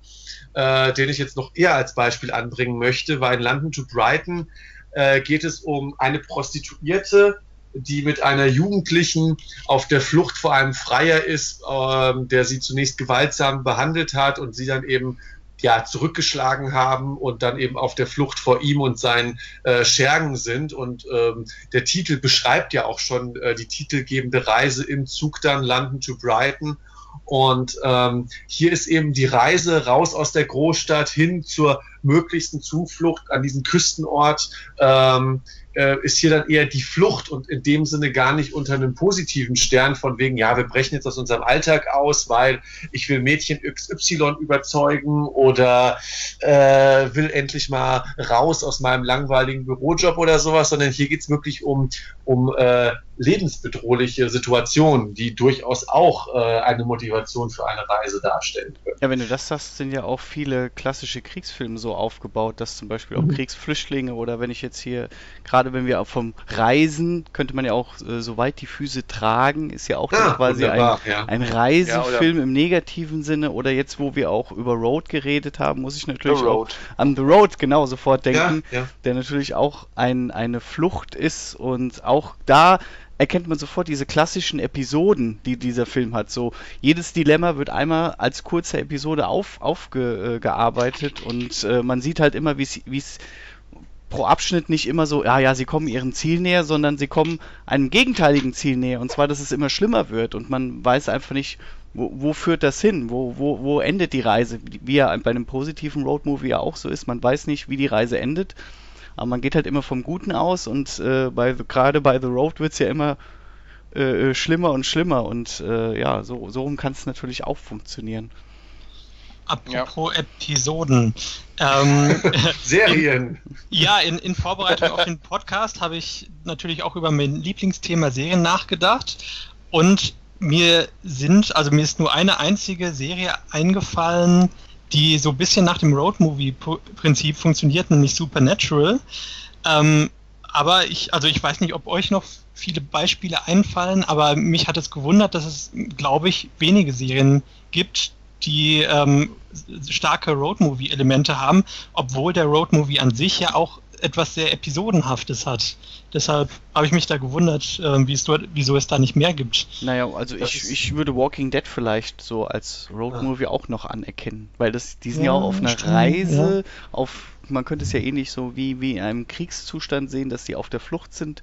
äh, den ich jetzt noch eher als Beispiel anbringen möchte, weil in London to Brighton äh, geht es um eine Prostituierte, die mit einer Jugendlichen auf der Flucht vor einem Freier ist, äh, der sie zunächst gewaltsam behandelt hat und sie dann eben ja, zurückgeschlagen haben und dann eben auf der Flucht vor ihm und seinen äh, Schergen sind. Und ähm, der Titel beschreibt ja auch schon äh, die titelgebende Reise im Zug dann London to Brighton. Und ähm, hier ist eben die Reise raus aus der Großstadt hin zur möglichsten Zuflucht an diesen Küstenort. Ähm, äh, ist hier dann eher die Flucht und in dem Sinne gar nicht unter einem positiven Stern von wegen, ja, wir brechen jetzt aus unserem Alltag aus, weil ich will Mädchen XY überzeugen oder äh, will endlich mal raus aus meinem langweiligen Bürojob oder sowas, sondern hier geht's wirklich um, um äh, lebensbedrohliche Situationen, die durchaus auch äh, eine Motivation für eine Reise darstellen können. Ja, wenn du das sagst, sind ja auch viele klassische Kriegsfilme so aufgebaut, dass zum Beispiel auch mhm. Kriegsflüchtlinge oder wenn ich jetzt hier, gerade wenn wir vom Reisen, könnte man ja auch äh, so weit die Füße tragen, ist ja auch ja, quasi ein, ja. ein Reisefilm ja, im negativen Sinne oder jetzt, wo wir auch über Road geredet haben, muss ich natürlich auch an The Road genau sofort denken, der natürlich auch ein, eine Flucht ist und auch da erkennt man sofort diese klassischen Episoden, die dieser Film hat. So jedes Dilemma wird einmal als kurze Episode auf, aufgearbeitet äh, und äh, man sieht halt immer, wie es pro Abschnitt nicht immer so, ja, ja, sie kommen ihrem Ziel näher, sondern sie kommen einem gegenteiligen Ziel näher. Und zwar, dass es immer schlimmer wird und man weiß einfach nicht, wo, wo führt das hin? Wo, wo, wo endet die Reise? Wie ja bei einem positiven Roadmovie ja auch so ist. Man weiß nicht, wie die Reise endet. Aber man geht halt immer vom Guten aus und äh, bei, gerade bei The Road wird es ja immer äh, äh, schlimmer und schlimmer und äh, ja, so, so rum kann es natürlich auch funktionieren. Apropos ja. Episoden. Ähm, [LAUGHS] Serien. In, ja, in, in Vorbereitung auf den Podcast habe ich natürlich auch über mein Lieblingsthema Serien nachgedacht und mir sind, also mir ist nur eine einzige Serie eingefallen, die so ein bisschen nach dem Road-Movie-Prinzip funktioniert, nämlich Supernatural. Ähm, aber ich, also ich weiß nicht, ob euch noch viele Beispiele einfallen, aber mich hat es gewundert, dass es, glaube ich, wenige Serien gibt, die ähm, starke Road-Movie-Elemente haben, obwohl der Road-Movie an sich ja auch etwas sehr Episodenhaftes hat. Deshalb habe ich mich da gewundert, äh, wieso es da nicht mehr gibt. Naja, also ich, ich würde Walking Dead vielleicht so als Roadmovie ja. auch noch anerkennen, weil das, die sind ja, ja auch auf einer stimmt, Reise, ja. auf, man könnte es ja ähnlich so wie, wie in einem Kriegszustand sehen, dass die auf der Flucht sind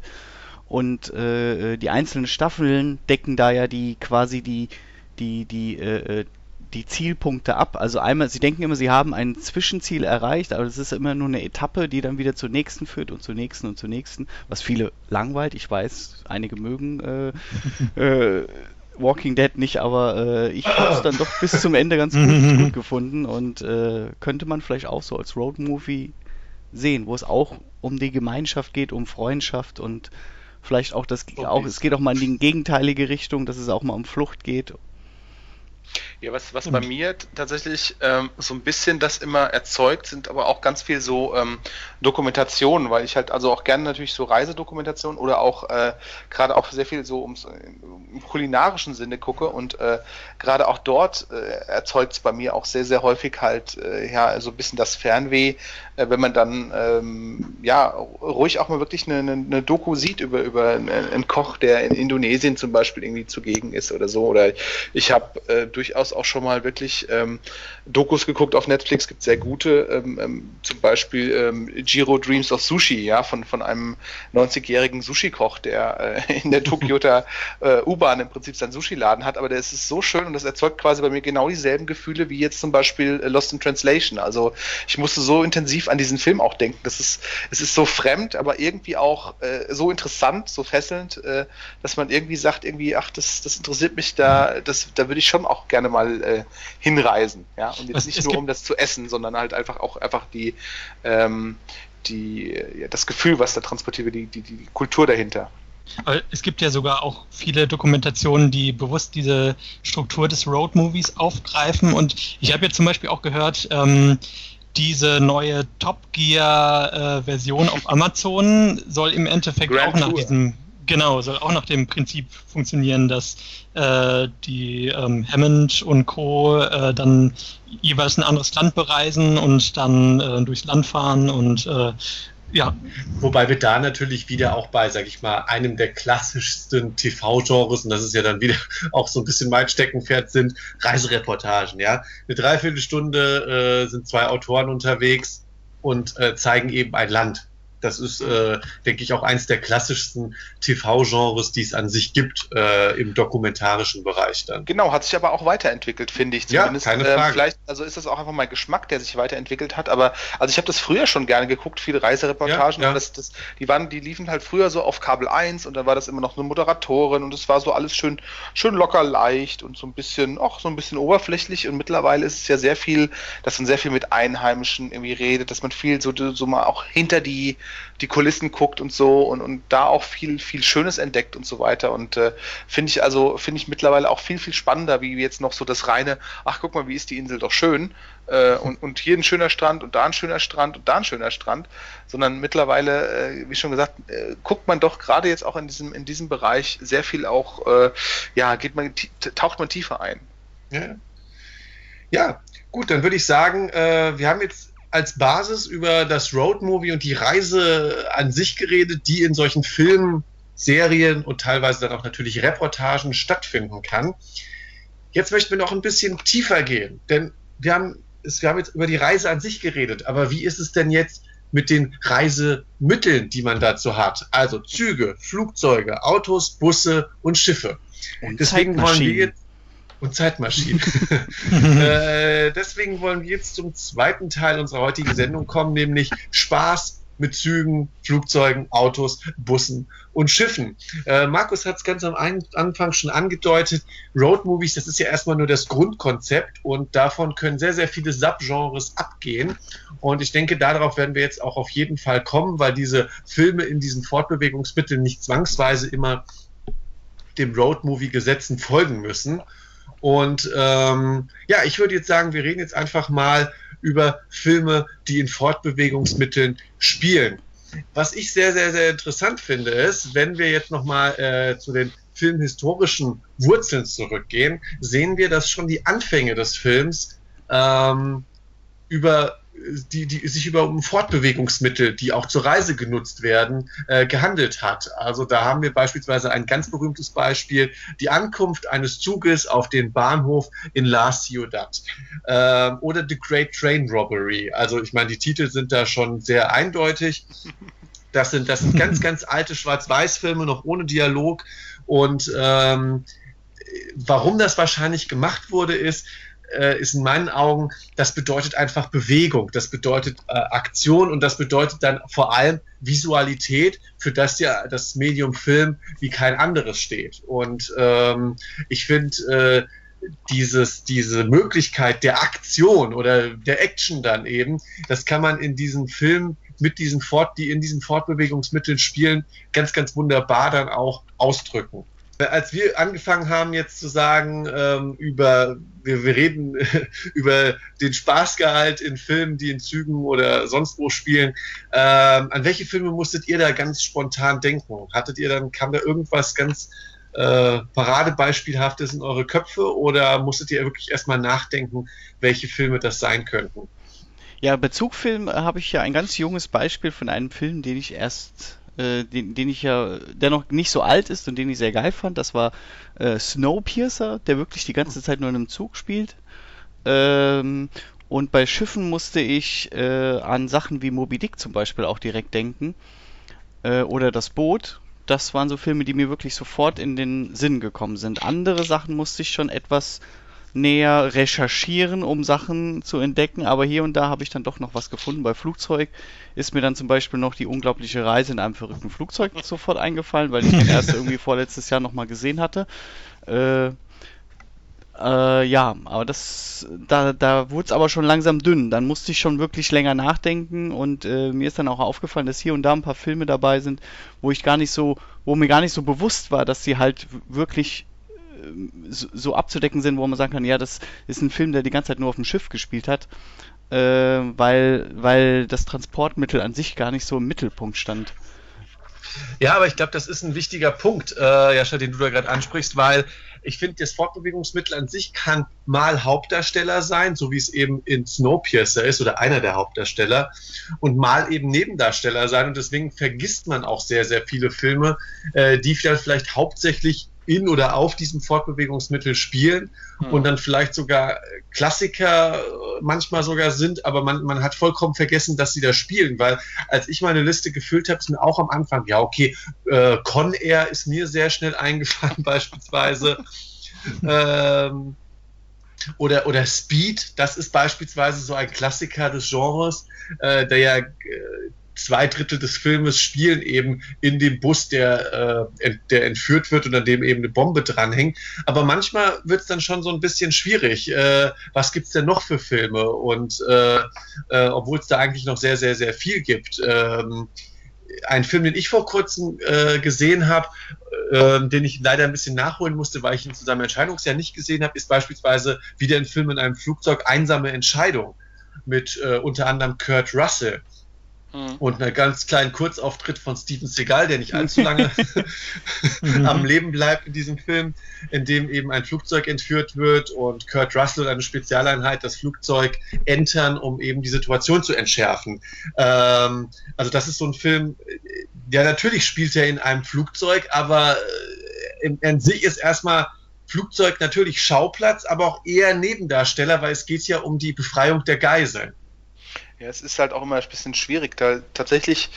und äh, die einzelnen Staffeln decken da ja die quasi die die die äh, äh die Zielpunkte ab. Also einmal, sie denken immer, sie haben ein Zwischenziel erreicht, aber es ist immer nur eine Etappe, die dann wieder zur nächsten führt und zur nächsten und zur nächsten, was viele langweilt. Ich weiß, einige mögen äh, äh, Walking Dead nicht, aber äh, ich habe es dann doch bis zum Ende ganz gut, [LAUGHS] gut gefunden und äh, könnte man vielleicht auch so als Road-Movie sehen, wo es auch um die Gemeinschaft geht, um Freundschaft und vielleicht auch das okay. auch es geht auch mal in die gegenteilige Richtung, dass es auch mal um Flucht geht ja, was, was bei mir tatsächlich ähm, so ein bisschen das immer erzeugt, sind aber auch ganz viel so ähm, Dokumentationen, weil ich halt also auch gerne natürlich so Reisedokumentationen oder auch äh, gerade auch sehr viel so ums, im kulinarischen Sinne gucke und äh, gerade auch dort äh, erzeugt es bei mir auch sehr, sehr häufig halt äh, ja so ein bisschen das Fernweh, äh, wenn man dann ähm, ja ruhig auch mal wirklich eine, eine, eine Doku sieht über, über einen Koch, der in Indonesien zum Beispiel irgendwie zugegen ist oder so. Oder ich habe äh, durchaus auch schon mal wirklich ähm, Dokus geguckt auf Netflix, gibt sehr gute, ähm, ähm, zum Beispiel ähm, Giro Dreams of Sushi, ja, von, von einem 90-jährigen Sushi-Koch, der äh, in der Tokioter [LAUGHS] äh, U-Bahn im Prinzip seinen Sushi-Laden hat, aber der ist so schön und das erzeugt quasi bei mir genau dieselben Gefühle wie jetzt zum Beispiel äh, Lost in Translation. Also ich musste so intensiv an diesen Film auch denken. Das ist, es ist so fremd, aber irgendwie auch äh, so interessant, so fesselnd, äh, dass man irgendwie sagt, irgendwie, ach, das, das interessiert mich da, das, da würde ich schon auch gerne mal äh, hinreisen. Ja, und jetzt nicht nur um das zu essen, sondern halt einfach auch einfach die, ähm, die, ja, das Gefühl, was da transportiert wird, die, die, die Kultur dahinter. Aber es gibt ja sogar auch viele Dokumentationen, die bewusst diese Struktur des Road-Movies aufgreifen. Und ich habe jetzt zum Beispiel auch gehört, ähm, diese neue Top Gear-Version äh, auf Amazon soll im Endeffekt Grand auch nach Tour. diesem Genau, soll auch nach dem Prinzip funktionieren, dass äh, die ähm, Hammond und Co. Äh, dann jeweils ein anderes Land bereisen und dann äh, durchs Land fahren und äh, ja. Wobei wir da natürlich wieder auch bei, sag ich mal, einem der klassischsten TV-Genres, und das ist ja dann wieder [LAUGHS] auch so ein bisschen mein Steckenpferd, sind Reisereportagen, ja. Eine Dreiviertelstunde äh, sind zwei Autoren unterwegs und äh, zeigen eben ein Land. Das ist, äh, denke ich, auch eins der klassischsten TV-Genres, die es an sich gibt äh, im dokumentarischen Bereich dann. Genau, hat sich aber auch weiterentwickelt, finde ich. Zumindest, ja, keine Frage. Äh, vielleicht, also ist das auch einfach mein Geschmack, der sich weiterentwickelt hat. Aber also ich habe das früher schon gerne geguckt, viele Reisereportagen. Ja, ja. Das, das, die waren, die liefen halt früher so auf Kabel 1 und dann war das immer noch eine Moderatorin und es war so alles schön, schön locker leicht und so ein bisschen, auch so ein bisschen oberflächlich. Und mittlerweile ist es ja sehr viel, dass man sehr viel mit Einheimischen irgendwie redet, dass man viel so, so mal auch hinter die die Kulissen guckt und so und, und da auch viel, viel Schönes entdeckt und so weiter. Und äh, finde ich also, finde ich mittlerweile auch viel, viel spannender, wie jetzt noch so das reine, ach guck mal, wie ist die Insel doch schön. Äh, und, und hier ein schöner Strand und da ein schöner Strand und da ein schöner Strand, sondern mittlerweile, äh, wie schon gesagt, äh, guckt man doch gerade jetzt auch in diesem, in diesem Bereich sehr viel auch, äh, ja, geht man, taucht man tiefer ein. Ja. ja, gut, dann würde ich sagen, äh, wir haben jetzt als Basis über das Roadmovie und die Reise an sich geredet, die in solchen Filmen, Serien und teilweise dann auch natürlich Reportagen stattfinden kann. Jetzt möchten wir noch ein bisschen tiefer gehen, denn wir haben, wir haben jetzt über die Reise an sich geredet, aber wie ist es denn jetzt mit den Reisemitteln, die man dazu hat? Also Züge, Flugzeuge, Autos, Busse und Schiffe. Und Deswegen wollen wir jetzt und Zeitmaschinen. [LAUGHS] [LAUGHS] äh, deswegen wollen wir jetzt zum zweiten Teil unserer heutigen Sendung kommen, nämlich Spaß mit Zügen, Flugzeugen, Autos, Bussen und Schiffen. Äh, Markus hat es ganz am Anfang schon angedeutet. Road Movies, das ist ja erstmal nur das Grundkonzept und davon können sehr, sehr viele Subgenres abgehen. Und ich denke, darauf werden wir jetzt auch auf jeden Fall kommen, weil diese Filme in diesen Fortbewegungsmitteln nicht zwangsweise immer dem Road Movie Gesetzen folgen müssen. Und ähm, ja, ich würde jetzt sagen, wir reden jetzt einfach mal über Filme, die in Fortbewegungsmitteln spielen. Was ich sehr, sehr, sehr interessant finde, ist, wenn wir jetzt nochmal äh, zu den filmhistorischen Wurzeln zurückgehen, sehen wir, dass schon die Anfänge des Films ähm, über die, die sich über Fortbewegungsmittel, die auch zur Reise genutzt werden, äh, gehandelt hat. Also da haben wir beispielsweise ein ganz berühmtes Beispiel, die Ankunft eines Zuges auf den Bahnhof in La Ciudad äh, oder The Great Train Robbery. Also ich meine, die Titel sind da schon sehr eindeutig. Das sind, das sind ganz, [LAUGHS] ganz alte Schwarz-Weiß-Filme, noch ohne Dialog. Und ähm, warum das wahrscheinlich gemacht wurde, ist, äh, ist in meinen Augen, das bedeutet einfach Bewegung, das bedeutet äh, Aktion und das bedeutet dann vor allem Visualität, für das ja das Medium Film wie kein anderes steht. Und ähm, ich finde, äh, dieses, diese Möglichkeit der Aktion oder der Action dann eben, das kann man in diesen Film mit diesen Fort, die in diesen Fortbewegungsmitteln spielen, ganz, ganz wunderbar dann auch ausdrücken. Äh, als wir angefangen haben jetzt zu sagen, ähm, über, wir, wir reden [LAUGHS] über den Spaßgehalt in Filmen, die in Zügen oder sonst wo spielen, ähm, an welche Filme musstet ihr da ganz spontan denken? Hattet ihr dann, kam da irgendwas ganz äh, Paradebeispielhaftes in eure Köpfe oder musstet ihr wirklich erstmal nachdenken, welche Filme das sein könnten? Ja, Bezugfilm habe ich ja ein ganz junges Beispiel von einem Film, den ich erst äh, den, den ich ja, der noch nicht so alt ist und den ich sehr geil fand. Das war äh, Snowpiercer, der wirklich die ganze Zeit nur in einem Zug spielt. Ähm, und bei Schiffen musste ich äh, an Sachen wie Moby Dick zum Beispiel auch direkt denken. Äh, oder das Boot. Das waren so Filme, die mir wirklich sofort in den Sinn gekommen sind. Andere Sachen musste ich schon etwas näher recherchieren, um Sachen zu entdecken, aber hier und da habe ich dann doch noch was gefunden. Bei Flugzeug ist mir dann zum Beispiel noch die unglaubliche Reise in einem verrückten Flugzeug [LAUGHS] sofort eingefallen, weil ich den erst irgendwie [LAUGHS] vorletztes Jahr nochmal gesehen hatte. Äh, äh, ja, aber das, da, da wurde es aber schon langsam dünn. Dann musste ich schon wirklich länger nachdenken und äh, mir ist dann auch aufgefallen, dass hier und da ein paar Filme dabei sind, wo ich gar nicht so, wo mir gar nicht so bewusst war, dass sie halt wirklich so, so abzudecken sind, wo man sagen kann, ja, das ist ein Film, der die ganze Zeit nur auf dem Schiff gespielt hat, äh, weil, weil das Transportmittel an sich gar nicht so im Mittelpunkt stand. Ja, aber ich glaube, das ist ein wichtiger Punkt, äh, Jascha, den du da gerade ansprichst, weil ich finde, das Fortbewegungsmittel an sich kann mal Hauptdarsteller sein, so wie es eben in Snowpiercer ist oder einer der Hauptdarsteller und mal eben Nebendarsteller sein. Und deswegen vergisst man auch sehr, sehr viele Filme, äh, die vielleicht, vielleicht hauptsächlich in oder auf diesem Fortbewegungsmittel spielen hm. und dann vielleicht sogar Klassiker manchmal sogar sind, aber man, man hat vollkommen vergessen, dass sie da spielen, weil als ich meine Liste gefüllt habe, ist mir auch am Anfang, ja okay, äh, Con Air ist mir sehr schnell [LAUGHS] eingefallen beispielsweise. [LAUGHS] ähm, oder, oder Speed, das ist beispielsweise so ein Klassiker des Genres, äh, der ja äh, zwei Drittel des Filmes spielen eben in dem Bus, der, äh, der entführt wird und an dem eben eine Bombe dranhängt. Aber manchmal wird es dann schon so ein bisschen schwierig. Äh, was es denn noch für Filme? Und äh, äh, obwohl es da eigentlich noch sehr, sehr, sehr viel gibt. Ähm, ein Film, den ich vor kurzem äh, gesehen habe, äh, den ich leider ein bisschen nachholen musste, weil ich ihn zu seinem Entscheidungsjahr nicht gesehen habe, ist beispielsweise wieder ein Film in einem Flugzeug Einsame Entscheidung mit äh, unter anderem Kurt Russell. Mhm. Und einen ganz kleinen Kurzauftritt von Steven Seagal, der nicht allzu lange [LAUGHS] am Leben bleibt in diesem Film, in dem eben ein Flugzeug entführt wird und Kurt Russell eine Spezialeinheit das Flugzeug entern, um eben die Situation zu entschärfen. Ähm, also das ist so ein Film, der natürlich spielt er in einem Flugzeug, aber äh, in, in sich ist erstmal Flugzeug natürlich Schauplatz, aber auch eher Nebendarsteller, weil es geht ja um die Befreiung der Geiseln. Ja, es ist halt auch immer ein bisschen schwierig. Da tatsächlich,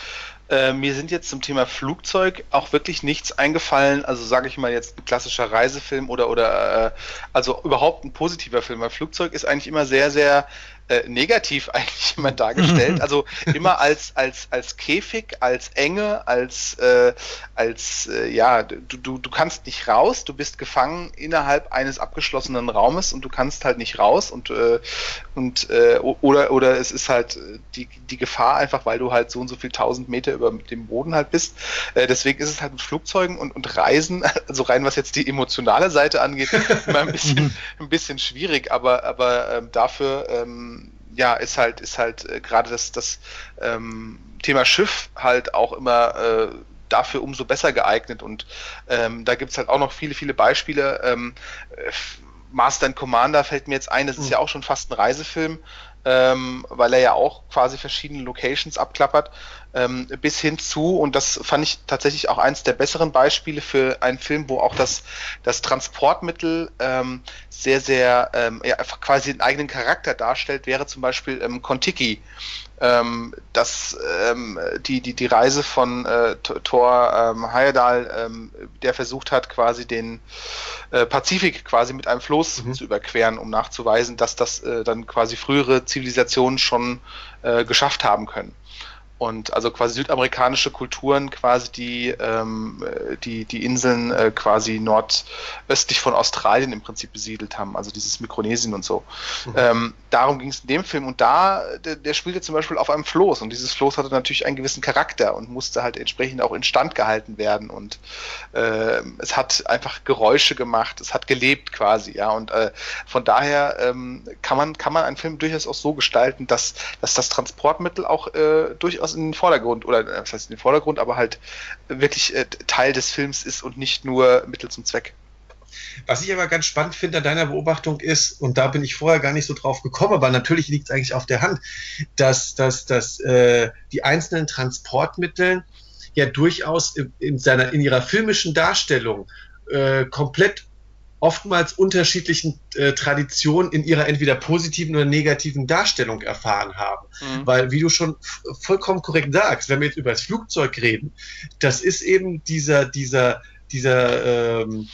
äh, mir sind jetzt zum Thema Flugzeug auch wirklich nichts eingefallen. Also sage ich mal jetzt ein klassischer Reisefilm oder oder äh, also überhaupt ein positiver Film. Weil Flugzeug ist eigentlich immer sehr sehr äh, negativ [LAUGHS] eigentlich immer dargestellt. Also immer als, als, als Käfig, als Enge, als, äh, als äh, ja, du, du, du kannst nicht raus, du bist gefangen innerhalb eines abgeschlossenen Raumes und du kannst halt nicht raus und, äh, und äh, oder, oder es ist halt die, die Gefahr einfach, weil du halt so und so viel tausend Meter über dem Boden halt bist. Deswegen ist es halt mit Flugzeugen und, und Reisen, [LAUGHS] also rein was jetzt die emotionale Seite angeht, immer ein bisschen, ein bisschen schwierig, aber, aber ähm, dafür ähm, ja, ist halt, ist halt äh, gerade das, das ähm, Thema Schiff halt auch immer äh, dafür umso besser geeignet. Und ähm, da gibt es halt auch noch viele, viele Beispiele. Ähm, Master and Commander fällt mir jetzt ein, das ist mhm. ja auch schon fast ein Reisefilm, ähm, weil er ja auch quasi verschiedene Locations abklappert ähm, bis hin zu, und das fand ich tatsächlich auch eins der besseren Beispiele für einen Film, wo auch das, das Transportmittel ähm, sehr, sehr ähm, ja, quasi einen eigenen Charakter darstellt, wäre zum Beispiel ähm, Kontiki. Ähm, das, ähm, die, die, die Reise von äh, Thor ähm, Heyerdahl, ähm, der versucht hat, quasi den äh, Pazifik quasi mit einem Floß mhm. zu überqueren, um nachzuweisen, dass das äh, dann quasi frühere Zivilisationen schon äh, geschafft haben können und also quasi südamerikanische Kulturen quasi die ähm, die die Inseln äh, quasi nordöstlich von Australien im Prinzip besiedelt haben, also dieses Mikronesien und so. Mhm. Ähm, darum ging es in dem Film. Und da der, der, spielte zum Beispiel auf einem Floß. Und dieses Floß hatte natürlich einen gewissen Charakter und musste halt entsprechend auch instand gehalten werden. Und äh, es hat einfach Geräusche gemacht, es hat gelebt quasi, ja. Und äh, von daher ähm, kann man kann man einen Film durchaus auch so gestalten, dass dass das Transportmittel auch äh, durchaus in den Vordergrund, oder äh, was heißt in den Vordergrund, aber halt wirklich äh, Teil des Films ist und nicht nur Mittel zum Zweck. Was ich aber ganz spannend finde an deiner Beobachtung ist, und da bin ich vorher gar nicht so drauf gekommen, aber natürlich liegt es eigentlich auf der Hand, dass, dass, dass äh, die einzelnen Transportmittel ja durchaus in, in seiner, in ihrer filmischen Darstellung äh, komplett oftmals unterschiedlichen äh, Traditionen in ihrer entweder positiven oder negativen Darstellung erfahren haben. Mhm. Weil, wie du schon vollkommen korrekt sagst, wenn wir jetzt über das Flugzeug reden, das ist eben dieser, dieser, dieser, ähm,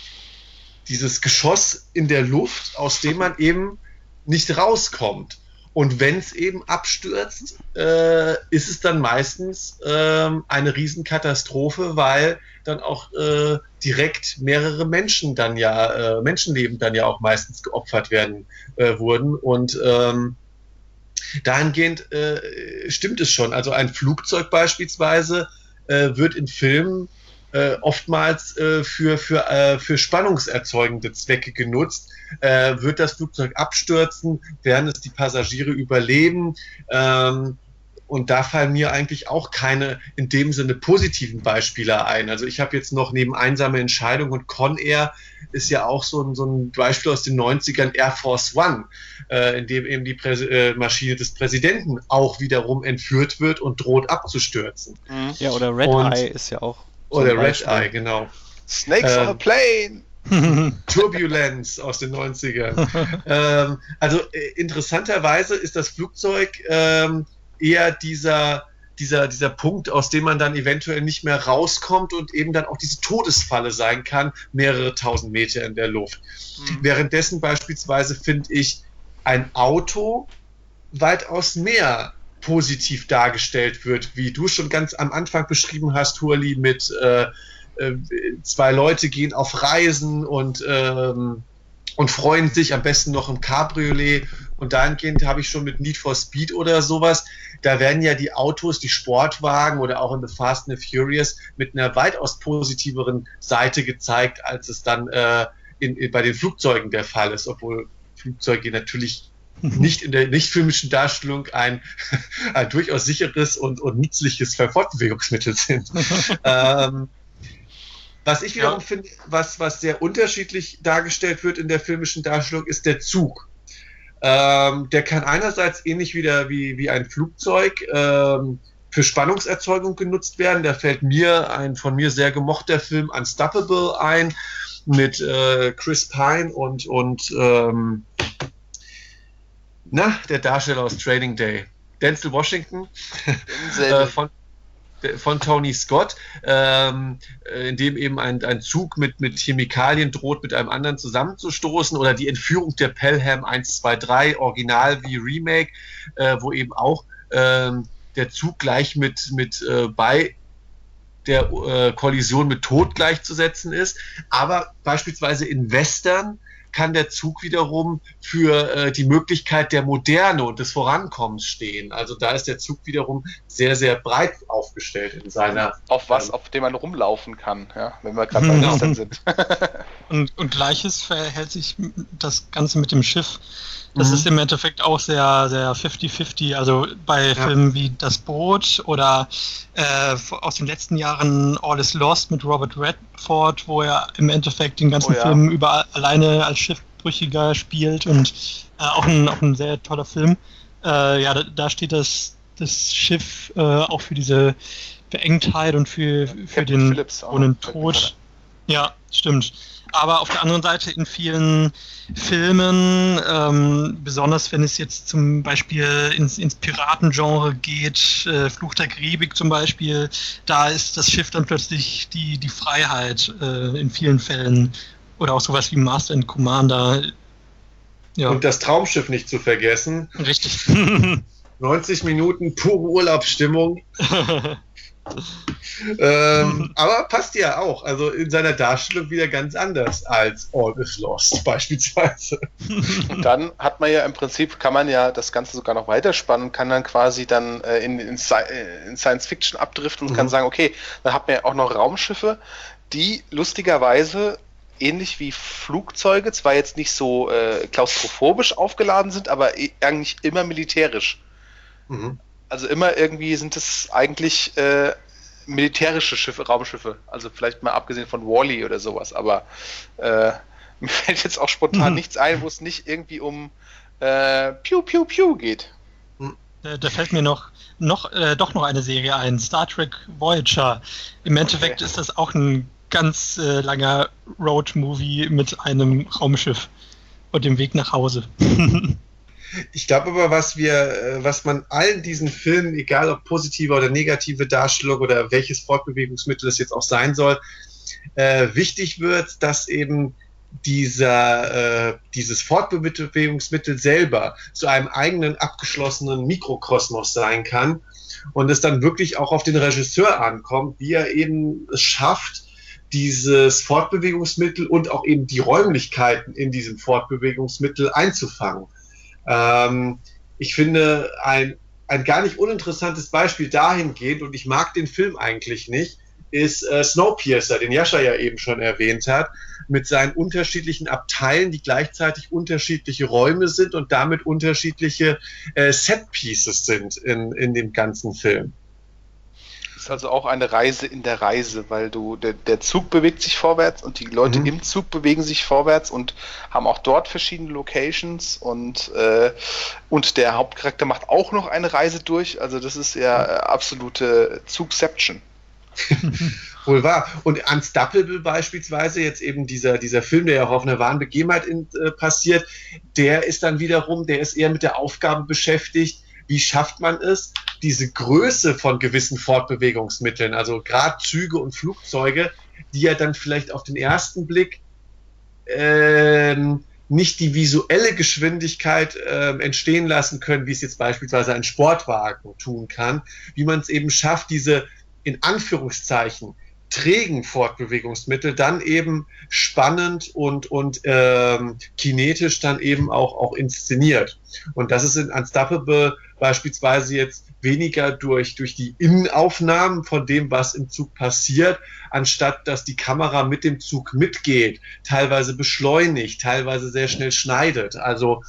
dieses Geschoss in der Luft, aus dem man eben nicht rauskommt. Und wenn es eben abstürzt, äh, ist es dann meistens äh, eine Riesenkatastrophe, weil dann auch äh, direkt mehrere Menschen dann ja, äh, Menschenleben dann ja auch meistens geopfert werden äh, wurden. Und ähm, dahingehend äh, stimmt es schon. Also ein Flugzeug beispielsweise wird in Filmen äh, oftmals äh, für, für, äh, für spannungserzeugende Zwecke genutzt. Äh, wird das Flugzeug abstürzen, werden es die Passagiere überleben? Ähm, und da fallen mir eigentlich auch keine in dem Sinne positiven Beispiele ein. Also ich habe jetzt noch neben Einsame Entscheidung und Con Air ist ja auch so ein, so ein Beispiel aus den 90ern Air Force One, äh, in dem eben die Prä äh, Maschine des Präsidenten auch wiederum entführt wird und droht abzustürzen. Mhm. Ja, oder Red und, Eye ist ja auch. Oder Red Eye, genau. Snakes ähm, on a ähm, Plane! [LAUGHS] Turbulence aus den 90ern. ähm, also äh, interessanterweise ist das Flugzeug ähm, eher dieser, dieser, dieser Punkt, aus dem man dann eventuell nicht mehr rauskommt und eben dann auch diese Todesfalle sein kann, mehrere tausend Meter in der Luft. Mhm. Währenddessen beispielsweise finde ich ein Auto weitaus mehr positiv dargestellt wird, wie du schon ganz am Anfang beschrieben hast, Hurli, mit äh, äh, zwei Leute gehen auf Reisen und ähm, und freuen sich am besten noch im Cabriolet. Und dahingehend habe ich schon mit Need for Speed oder sowas, da werden ja die Autos, die Sportwagen oder auch in The Fast and the Furious mit einer weitaus positiveren Seite gezeigt, als es dann äh, in, in, bei den Flugzeugen der Fall ist, obwohl Flugzeuge natürlich [LAUGHS] nicht in der nicht filmischen Darstellung ein, [LAUGHS] ein durchaus sicheres und, und nützliches Fortbewegungsmittel sind. [LAUGHS] ähm, was ich wiederum ja. finde, was, was sehr unterschiedlich dargestellt wird in der filmischen Darstellung, ist der Zug. Ähm, der kann einerseits ähnlich wieder wie, wie ein Flugzeug ähm, für Spannungserzeugung genutzt werden. Da fällt mir ein von mir sehr gemochter Film Unstoppable ein mit äh, Chris Pine und, und ähm, na, der Darsteller aus Training Day. Denzel Washington äh, von, von Tony Scott, ähm, in dem eben ein, ein Zug mit, mit Chemikalien droht, mit einem anderen zusammenzustoßen oder die Entführung der Pelham 123, Original wie Remake, äh, wo eben auch ähm, der Zug gleich mit, mit äh, bei der äh, Kollision mit Tod gleichzusetzen ist. Aber beispielsweise in Western kann der Zug wiederum für äh, die Möglichkeit der Moderne und des Vorankommens stehen. Also da ist der Zug wiederum sehr, sehr breit aufgestellt in seiner. Auf was, ähm, auf dem man rumlaufen kann, ja, wenn wir gerade bei Western sind. und, und gleiches verhält sich das Ganze mit dem Schiff. Das mhm. ist im Endeffekt auch sehr, sehr 50-50. Also bei ja. Filmen wie Das Boot oder äh, aus den letzten Jahren All is Lost mit Robert Redford, wo er im Endeffekt den ganzen oh, ja. Film über alleine als Schiffbrüchiger spielt und äh, auch, ein, auch ein sehr toller Film. Äh, ja, da, da, steht das, das Schiff äh, auch für diese Beengtheit und für, für den Phillips, ohne Tod. Ja, stimmt aber auf der anderen Seite in vielen Filmen, ähm, besonders wenn es jetzt zum Beispiel ins, ins Piratengenre geht, äh, Fluch der Karibik zum Beispiel, da ist das Schiff dann plötzlich die, die Freiheit äh, in vielen Fällen. Oder auch sowas wie Master and Commander. Ja. Und das Traumschiff nicht zu vergessen. Richtig. [LAUGHS] [LAUGHS] 90 Minuten pure Urlaubsstimmung. [LAUGHS] ähm, aber passt ja auch, also in seiner Darstellung wieder ganz anders als All is Lost [LAUGHS] beispielsweise. Und dann hat man ja im Prinzip, kann man ja das Ganze sogar noch weiterspannen, kann dann quasi dann äh, in, in, in, Science Fiction abdriften und mhm. kann sagen, okay, dann hat man ja auch noch Raumschiffe, die lustigerweise ähnlich wie Flugzeuge, zwar jetzt nicht so äh, klaustrophobisch aufgeladen sind, aber eigentlich immer militärisch. Mhm. Also immer irgendwie sind es eigentlich äh, militärische Schiffe, Raumschiffe. Also vielleicht mal abgesehen von Wally -E oder sowas, aber äh, [LAUGHS] mir fällt jetzt auch spontan mhm. nichts ein, wo es nicht irgendwie um äh, Piu Piu Piu geht. Da, da, fällt mir noch, noch äh, doch noch eine Serie ein, Star Trek Voyager. Im Endeffekt okay. ist das auch ein ganz äh, langer Road-Movie mit einem Raumschiff und dem Weg nach Hause. [LAUGHS] ich glaube aber, was wir, äh, was man allen diesen Filmen, egal ob positive oder negative Darstellung oder welches Fortbewegungsmittel es jetzt auch sein soll, äh, wichtig wird, dass eben dieser, äh, dieses Fortbewegungsmittel selber zu einem eigenen abgeschlossenen Mikrokosmos sein kann und es dann wirklich auch auf den Regisseur ankommt, wie er eben es schafft, dieses Fortbewegungsmittel und auch eben die Räumlichkeiten in diesem Fortbewegungsmittel einzufangen. Ähm, ich finde ein, ein gar nicht uninteressantes Beispiel dahingehend, und ich mag den Film eigentlich nicht, ist äh, Snowpiercer, den Jascha ja eben schon erwähnt hat, mit seinen unterschiedlichen Abteilen, die gleichzeitig unterschiedliche Räume sind und damit unterschiedliche äh, Set-Pieces sind in, in dem ganzen Film ist also auch eine Reise in der Reise, weil du der, der Zug bewegt sich vorwärts und die Leute mhm. im Zug bewegen sich vorwärts und haben auch dort verschiedene Locations und äh, und der Hauptcharakter macht auch noch eine Reise durch. Also das ist ja äh, absolute Zugception. [LAUGHS] Wohl wahr. Und Unstoppable beispielsweise, jetzt eben dieser, dieser Film, der ja auch auf einer wahren Begebenheit in, äh, passiert, der ist dann wiederum, der ist eher mit der Aufgabe beschäftigt, wie schafft man es, diese Größe von gewissen Fortbewegungsmitteln, also gerade Züge und Flugzeuge, die ja dann vielleicht auf den ersten Blick ähm, nicht die visuelle Geschwindigkeit äh, entstehen lassen können, wie es jetzt beispielsweise ein Sportwagen tun kann, wie man es eben schafft, diese in Anführungszeichen trägen Fortbewegungsmittel dann eben spannend und, und ähm, kinetisch dann eben auch, auch inszeniert. Und das ist in Unstoppable beispielsweise jetzt weniger durch, durch die Innenaufnahmen von dem, was im Zug passiert, anstatt dass die Kamera mit dem Zug mitgeht, teilweise beschleunigt, teilweise sehr schnell schneidet. Also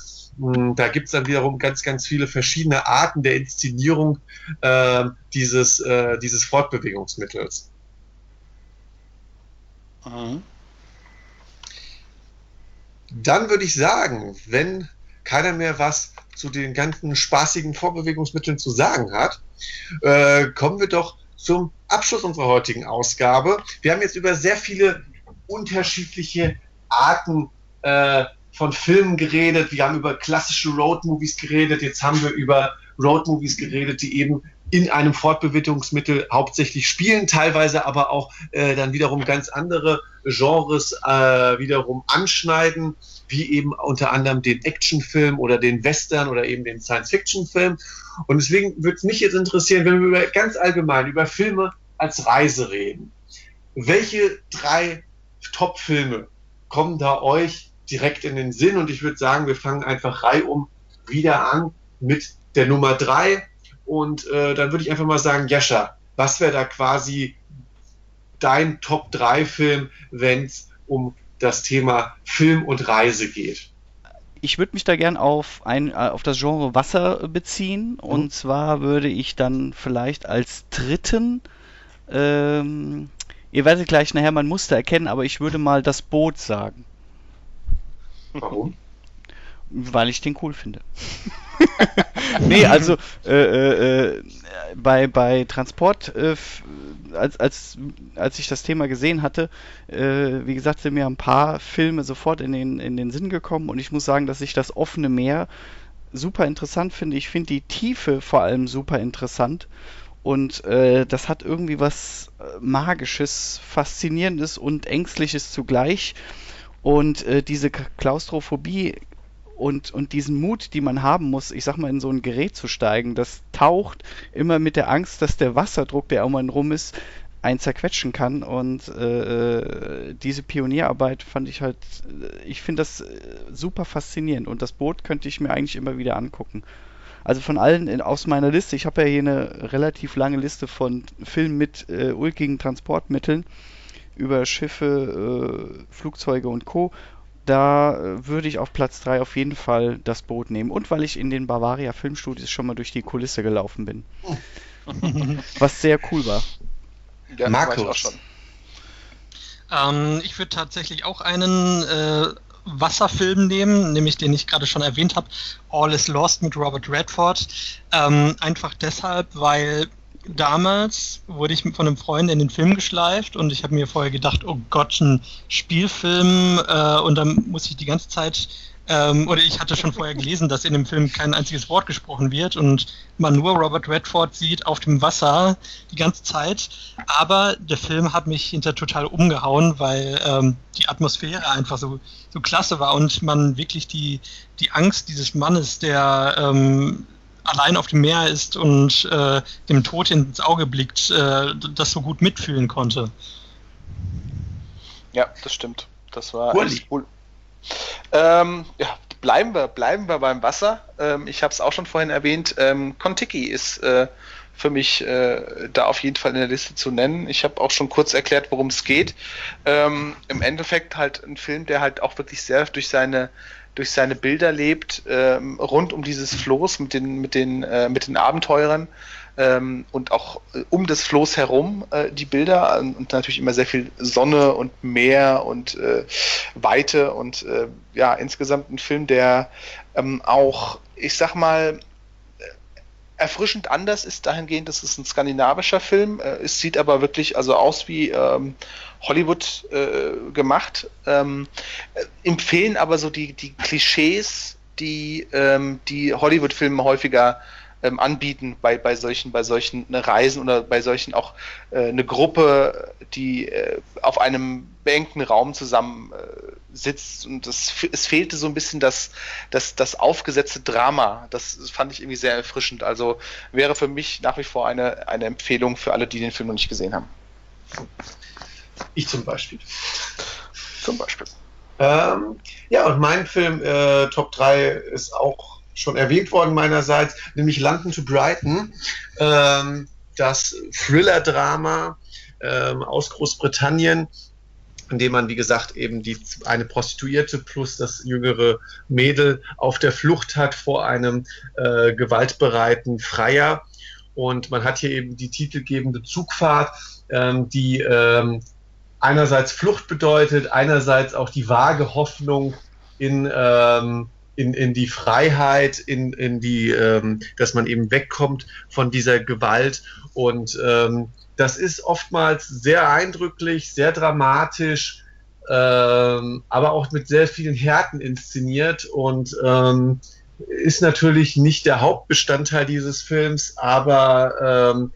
da gibt es dann wiederum ganz, ganz viele verschiedene Arten der Inszenierung äh, dieses, äh, dieses Fortbewegungsmittels. Mhm. Dann würde ich sagen, wenn keiner mehr was zu den ganzen spaßigen Vorbewegungsmitteln zu sagen hat, äh, kommen wir doch zum Abschluss unserer heutigen Ausgabe. Wir haben jetzt über sehr viele unterschiedliche Arten äh, von Filmen geredet. Wir haben über klassische Roadmovies geredet. Jetzt haben wir über Roadmovies geredet, die eben in einem Fortbewegungsmittel hauptsächlich spielen, teilweise aber auch äh, dann wiederum ganz andere Genres äh, wiederum anschneiden, wie eben unter anderem den Actionfilm oder den Western oder eben den Science-Fiction-Film. Und deswegen würde mich jetzt interessieren, wenn wir über, ganz allgemein über Filme als Reise reden. Welche drei Top-Filme kommen da euch direkt in den Sinn? Und ich würde sagen, wir fangen einfach reihum wieder an mit der Nummer drei und äh, dann würde ich einfach mal sagen, Jascha, was wäre da quasi dein Top-3-Film, wenn es um das Thema Film und Reise geht? Ich würde mich da gern auf, ein, äh, auf das Genre Wasser beziehen. Mhm. Und zwar würde ich dann vielleicht als dritten, ähm, ihr werdet gleich nachher mein Muster erkennen, aber ich würde mal das Boot sagen. Warum? Weil ich den cool finde. [LAUGHS] [LAUGHS] nee, also äh, äh, äh, bei, bei Transport, äh, als, als, als ich das Thema gesehen hatte, äh, wie gesagt, sind mir ein paar Filme sofort in den, in den Sinn gekommen und ich muss sagen, dass ich das offene Meer super interessant finde. Ich finde die Tiefe vor allem super interessant. Und äh, das hat irgendwie was Magisches, Faszinierendes und Ängstliches zugleich. Und äh, diese Klaustrophobie und, und diesen Mut, die man haben muss, ich sag mal, in so ein Gerät zu steigen, das taucht immer mit der Angst, dass der Wasserdruck, der um einen rum ist, einen zerquetschen kann. Und äh, äh diese Pionierarbeit fand ich halt, äh, ich finde das äh, super faszinierend. Und das Boot könnte ich mir eigentlich immer wieder angucken. Also von allen in, aus meiner Liste, ich habe ja hier eine relativ lange Liste von Filmen mit äh, ulkigen Transportmitteln über Schiffe, äh, Flugzeuge und Co da äh, würde ich auf Platz 3 auf jeden Fall das Boot nehmen. Und weil ich in den Bavaria Filmstudios schon mal durch die Kulisse gelaufen bin. [LAUGHS] Was sehr cool war. Ja, Markus. War ich, ähm, ich würde tatsächlich auch einen äh, Wasserfilm nehmen, nämlich den ich gerade schon erwähnt habe, All is Lost mit Robert Redford. Ähm, einfach deshalb, weil damals wurde ich von einem Freund in den Film geschleift und ich habe mir vorher gedacht, oh Gott, ein Spielfilm äh, und dann muss ich die ganze Zeit ähm, oder ich hatte schon vorher gelesen, dass in dem Film kein einziges Wort gesprochen wird und man nur Robert Redford sieht auf dem Wasser die ganze Zeit. Aber der Film hat mich hinter total umgehauen, weil ähm, die Atmosphäre einfach so, so klasse war und man wirklich die, die Angst dieses Mannes, der ähm, allein auf dem Meer ist und äh, dem Tod ins Auge blickt, äh, das so gut mitfühlen konnte. Ja, das stimmt. Das war echt cool. Ähm, ja, bleiben wir, bleiben wir beim Wasser. Ähm, ich habe es auch schon vorhin erwähnt. Ähm, Kontiki ist äh, für mich äh, da auf jeden Fall in der Liste zu nennen. Ich habe auch schon kurz erklärt, worum es geht. Ähm, Im Endeffekt halt ein Film, der halt auch wirklich sehr durch seine durch seine Bilder lebt, ähm, rund um dieses Floß mit den, mit den, äh, mit den Abenteurern ähm, und auch äh, um das Floß herum äh, die Bilder und natürlich immer sehr viel Sonne und Meer und äh, Weite und äh, ja, insgesamt ein Film, der ähm, auch, ich sag mal, erfrischend anders ist dahingehend, dass es ein skandinavischer Film. Äh, es sieht aber wirklich also aus wie ähm, Hollywood äh, gemacht. Ähm, empfehlen aber so die, die Klischees, die ähm, die Hollywood-Filme häufiger ähm, anbieten bei, bei solchen, bei solchen ne, Reisen oder bei solchen auch äh, eine Gruppe, die äh, auf einem beengten Raum zusammen äh, sitzt und das, es fehlte so ein bisschen das, das, das aufgesetzte Drama. Das fand ich irgendwie sehr erfrischend. Also wäre für mich nach wie vor eine, eine Empfehlung für alle, die den Film noch nicht gesehen haben. Ich zum Beispiel. Zum Beispiel. Ähm, ja, und mein Film äh, Top 3 ist auch schon erwähnt worden meinerseits, nämlich London to Brighton, ähm, das Thriller-Drama ähm, aus Großbritannien, in dem man, wie gesagt, eben die, eine Prostituierte plus das jüngere Mädel auf der Flucht hat vor einem äh, gewaltbereiten Freier. Und man hat hier eben die titelgebende Zugfahrt, ähm, die ähm, einerseits Flucht bedeutet, einerseits auch die vage Hoffnung in ähm, in, in die Freiheit, in, in die, ähm, dass man eben wegkommt von dieser Gewalt. Und ähm, das ist oftmals sehr eindrücklich, sehr dramatisch, ähm, aber auch mit sehr vielen Härten inszeniert und ähm, ist natürlich nicht der Hauptbestandteil dieses Films, aber ähm,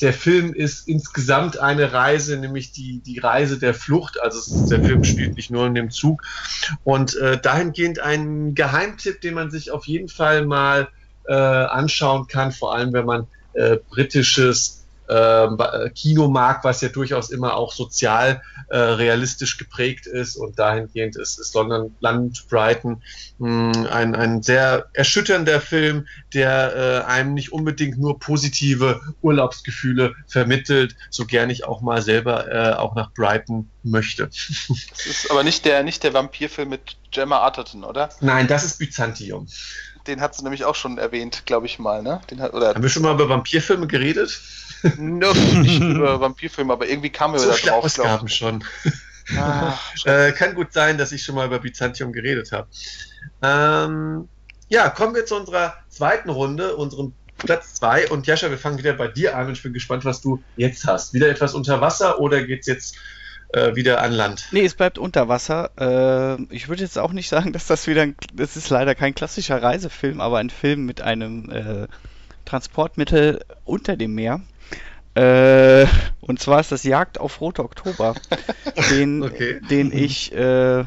der Film ist insgesamt eine Reise, nämlich die, die Reise der Flucht. Also der Film spielt nicht nur in dem Zug. Und äh, dahingehend ein Geheimtipp, den man sich auf jeden Fall mal äh, anschauen kann, vor allem wenn man äh, britisches äh, Kino mag, was ja durchaus immer auch sozial äh, realistisch geprägt ist und dahingehend ist, ist London, Land Brighton mh, hm, ein, ein sehr erschütternder Film, der äh, einem nicht unbedingt nur positive Urlaubsgefühle vermittelt, so gern ich auch mal selber äh, auch nach Brighton möchte. Das ist aber nicht der, nicht der Vampirfilm mit Gemma Arterton, oder? Nein, das ist Byzantium. Den hat sie nämlich auch schon erwähnt, glaube ich mal, ne? Den hat, oder Haben wir schon mal über Vampirfilme geredet? No, nicht [LAUGHS] über Vampirfilme, aber irgendwie kam mir so da drauf. Ausgaben schon. Ah, [LAUGHS] äh, kann gut sein, dass ich schon mal über Byzantium geredet habe. Ähm, ja, kommen wir zu unserer zweiten Runde, unserem Platz 2. Und Jascha, wir fangen wieder bei dir an und ich bin gespannt, was du jetzt hast. Wieder etwas unter Wasser oder geht es jetzt äh, wieder an Land? Nee, es bleibt unter Wasser. Äh, ich würde jetzt auch nicht sagen, [LAUGHS] dass das wieder, ein, das ist leider kein klassischer Reisefilm, aber ein Film mit einem äh, Transportmittel unter dem Meer. Äh, und zwar ist das Jagd auf Rote Oktober, [LAUGHS] den, okay. den ich äh,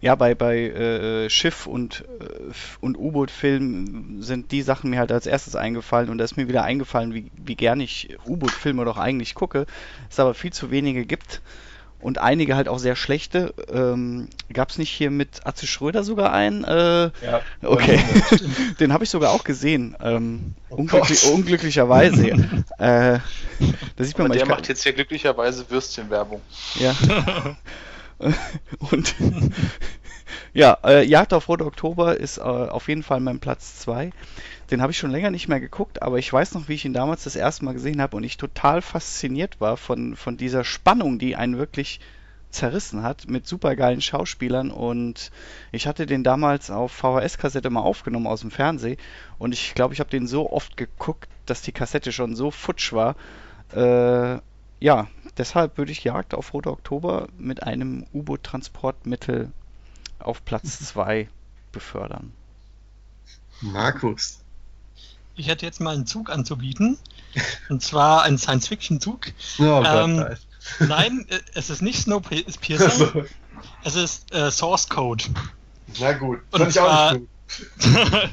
ja bei, bei äh, Schiff und, äh, und U-Boot-Filmen sind die Sachen mir halt als erstes eingefallen und da ist mir wieder eingefallen, wie, wie gern ich U-Boot-Filme doch eigentlich gucke, es aber viel zu wenige gibt und einige halt auch sehr schlechte. Ähm, Gab es nicht hier mit Atze Schröder sogar einen? Äh, ja. Okay, [LAUGHS] [LAUGHS] den habe ich sogar auch gesehen. Ähm, oh unglücklich, unglücklicherweise. [LAUGHS] äh, da sieht man mal, der macht jetzt hier glücklicherweise Würstchenwerbung. Ja. [LAUGHS] und [LAUGHS] ja, äh, Jagd auf Rote Oktober ist äh, auf jeden Fall mein Platz 2. Den habe ich schon länger nicht mehr geguckt, aber ich weiß noch, wie ich ihn damals das erste Mal gesehen habe und ich total fasziniert war von, von dieser Spannung, die einen wirklich zerrissen hat mit supergeilen Schauspielern und ich hatte den damals auf VHS-Kassette mal aufgenommen aus dem Fernsehen und ich glaube, ich habe den so oft geguckt, dass die Kassette schon so futsch war. Äh, ja, deshalb würde ich Jagd auf Rote Oktober mit einem U-Boot-Transportmittel auf Platz 2 befördern. Markus. Ich hätte jetzt mal einen Zug anzubieten. Und zwar einen Science-Fiction-Zug. Oh ähm, nein, äh, es ist nicht Snowpiercer. Also. Es ist äh, Source Code. Na gut. Und ich zwar, auch [LAUGHS] nicht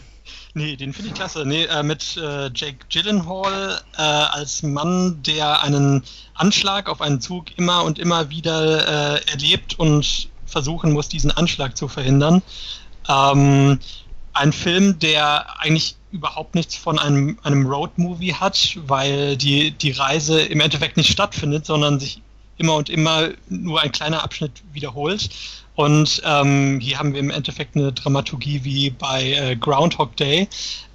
nee, den finde ich klasse. Nee, äh, mit äh, Jake Gyllenhaal äh, als Mann, der einen Anschlag auf einen Zug immer und immer wieder äh, erlebt und versuchen muss, diesen Anschlag zu verhindern. Ähm, ein Film, der eigentlich überhaupt nichts von einem, einem Road-Movie hat, weil die, die Reise im Endeffekt nicht stattfindet, sondern sich immer und immer nur ein kleiner Abschnitt wiederholt. Und ähm, hier haben wir im Endeffekt eine Dramaturgie wie bei äh, Groundhog Day,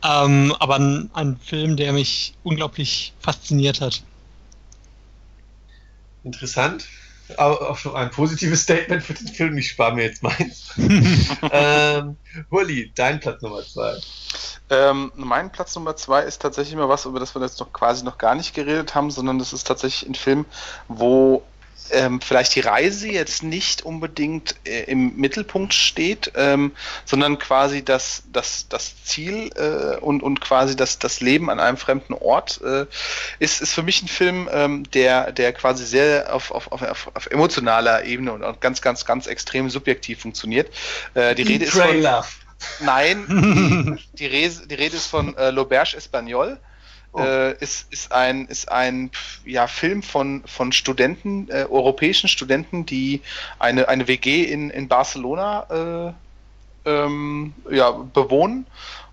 ähm, aber ein, ein Film, der mich unglaublich fasziniert hat. Interessant auch schon ein positives Statement für den Film. Ich spare mir jetzt meins. [LAUGHS] ähm, Hurli, dein Platz Nummer zwei. Ähm, mein Platz Nummer zwei ist tatsächlich mal was, über das wir jetzt noch quasi noch gar nicht geredet haben, sondern das ist tatsächlich ein Film, wo ähm, vielleicht die Reise jetzt nicht unbedingt äh, im Mittelpunkt steht, ähm, sondern quasi das, das, das Ziel äh, und, und quasi das, das Leben an einem fremden Ort äh, ist, ist für mich ein Film, ähm, der, der quasi sehr auf, auf, auf, auf emotionaler Ebene und ganz, ganz, ganz extrem subjektiv funktioniert. Äh, die Rede ist von, Nein, [LAUGHS] die, die Rede ist von äh, L'Auberge Espagnol. Oh. Äh, ist, ist ein, ist ein ja, Film von, von Studenten, äh, europäischen Studenten, die eine, eine WG in, in Barcelona äh, ähm, ja, bewohnen.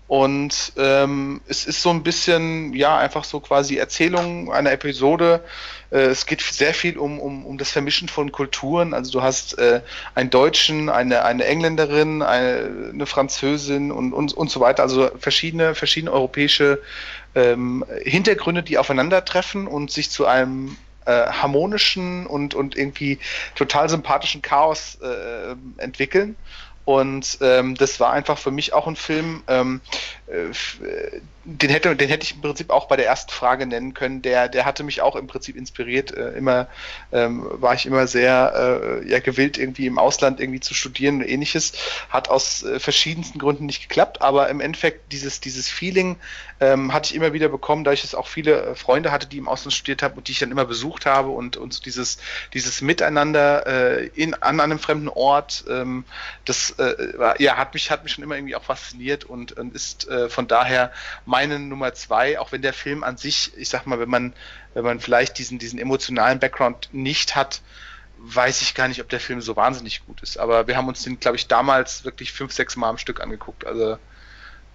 Und ähm, es ist so ein bisschen, ja, einfach so quasi Erzählung einer Episode. Äh, es geht sehr viel um, um, um das Vermischen von Kulturen. Also du hast äh, einen Deutschen, eine, eine Engländerin, eine, eine Französin und, und, und so weiter. Also verschiedene, verschiedene europäische ähm, Hintergründe, die aufeinandertreffen und sich zu einem äh, harmonischen und, und irgendwie total sympathischen Chaos äh, entwickeln. Und ähm, das war einfach für mich auch ein Film, ähm, äh, den hätte, den hätte ich im Prinzip auch bei der ersten Frage nennen können. Der, der hatte mich auch im Prinzip inspiriert. Äh, immer ähm, war ich immer sehr äh, ja, gewillt, irgendwie im Ausland irgendwie zu studieren und ähnliches. Hat aus äh, verschiedensten Gründen nicht geklappt, aber im Endeffekt dieses, dieses Feeling ähm, hatte ich immer wieder bekommen, da ich es auch viele äh, Freunde hatte, die im Ausland studiert haben und die ich dann immer besucht habe und, und so dieses, dieses Miteinander äh, in, an einem fremden Ort, ähm, das äh, ja, hat mich, hat mich schon immer irgendwie auch fasziniert und, und ist äh, von daher meine Nummer zwei, auch wenn der Film an sich, ich sag mal, wenn man, wenn man vielleicht diesen, diesen emotionalen Background nicht hat, weiß ich gar nicht, ob der Film so wahnsinnig gut ist. Aber wir haben uns den, glaube ich, damals wirklich fünf, sechs Mal am Stück angeguckt. Also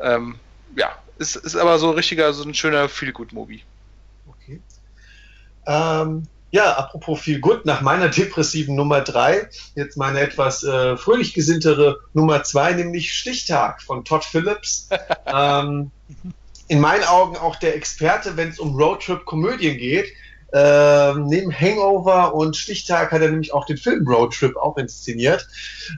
ähm, ja, ist, ist aber so richtiger, so ein schöner Feel-Good-Movie. Okay. Ähm, ja, apropos Feel Good, nach meiner depressiven Nummer drei, jetzt meine etwas äh, fröhlich gesinntere Nummer zwei, nämlich Stichtag von Todd Phillips. [LAUGHS] ähm, in meinen Augen auch der Experte, wenn es um Roadtrip-Komödien geht. Ähm, neben Hangover und Stichtag hat er nämlich auch den Film Roadtrip auch inszeniert,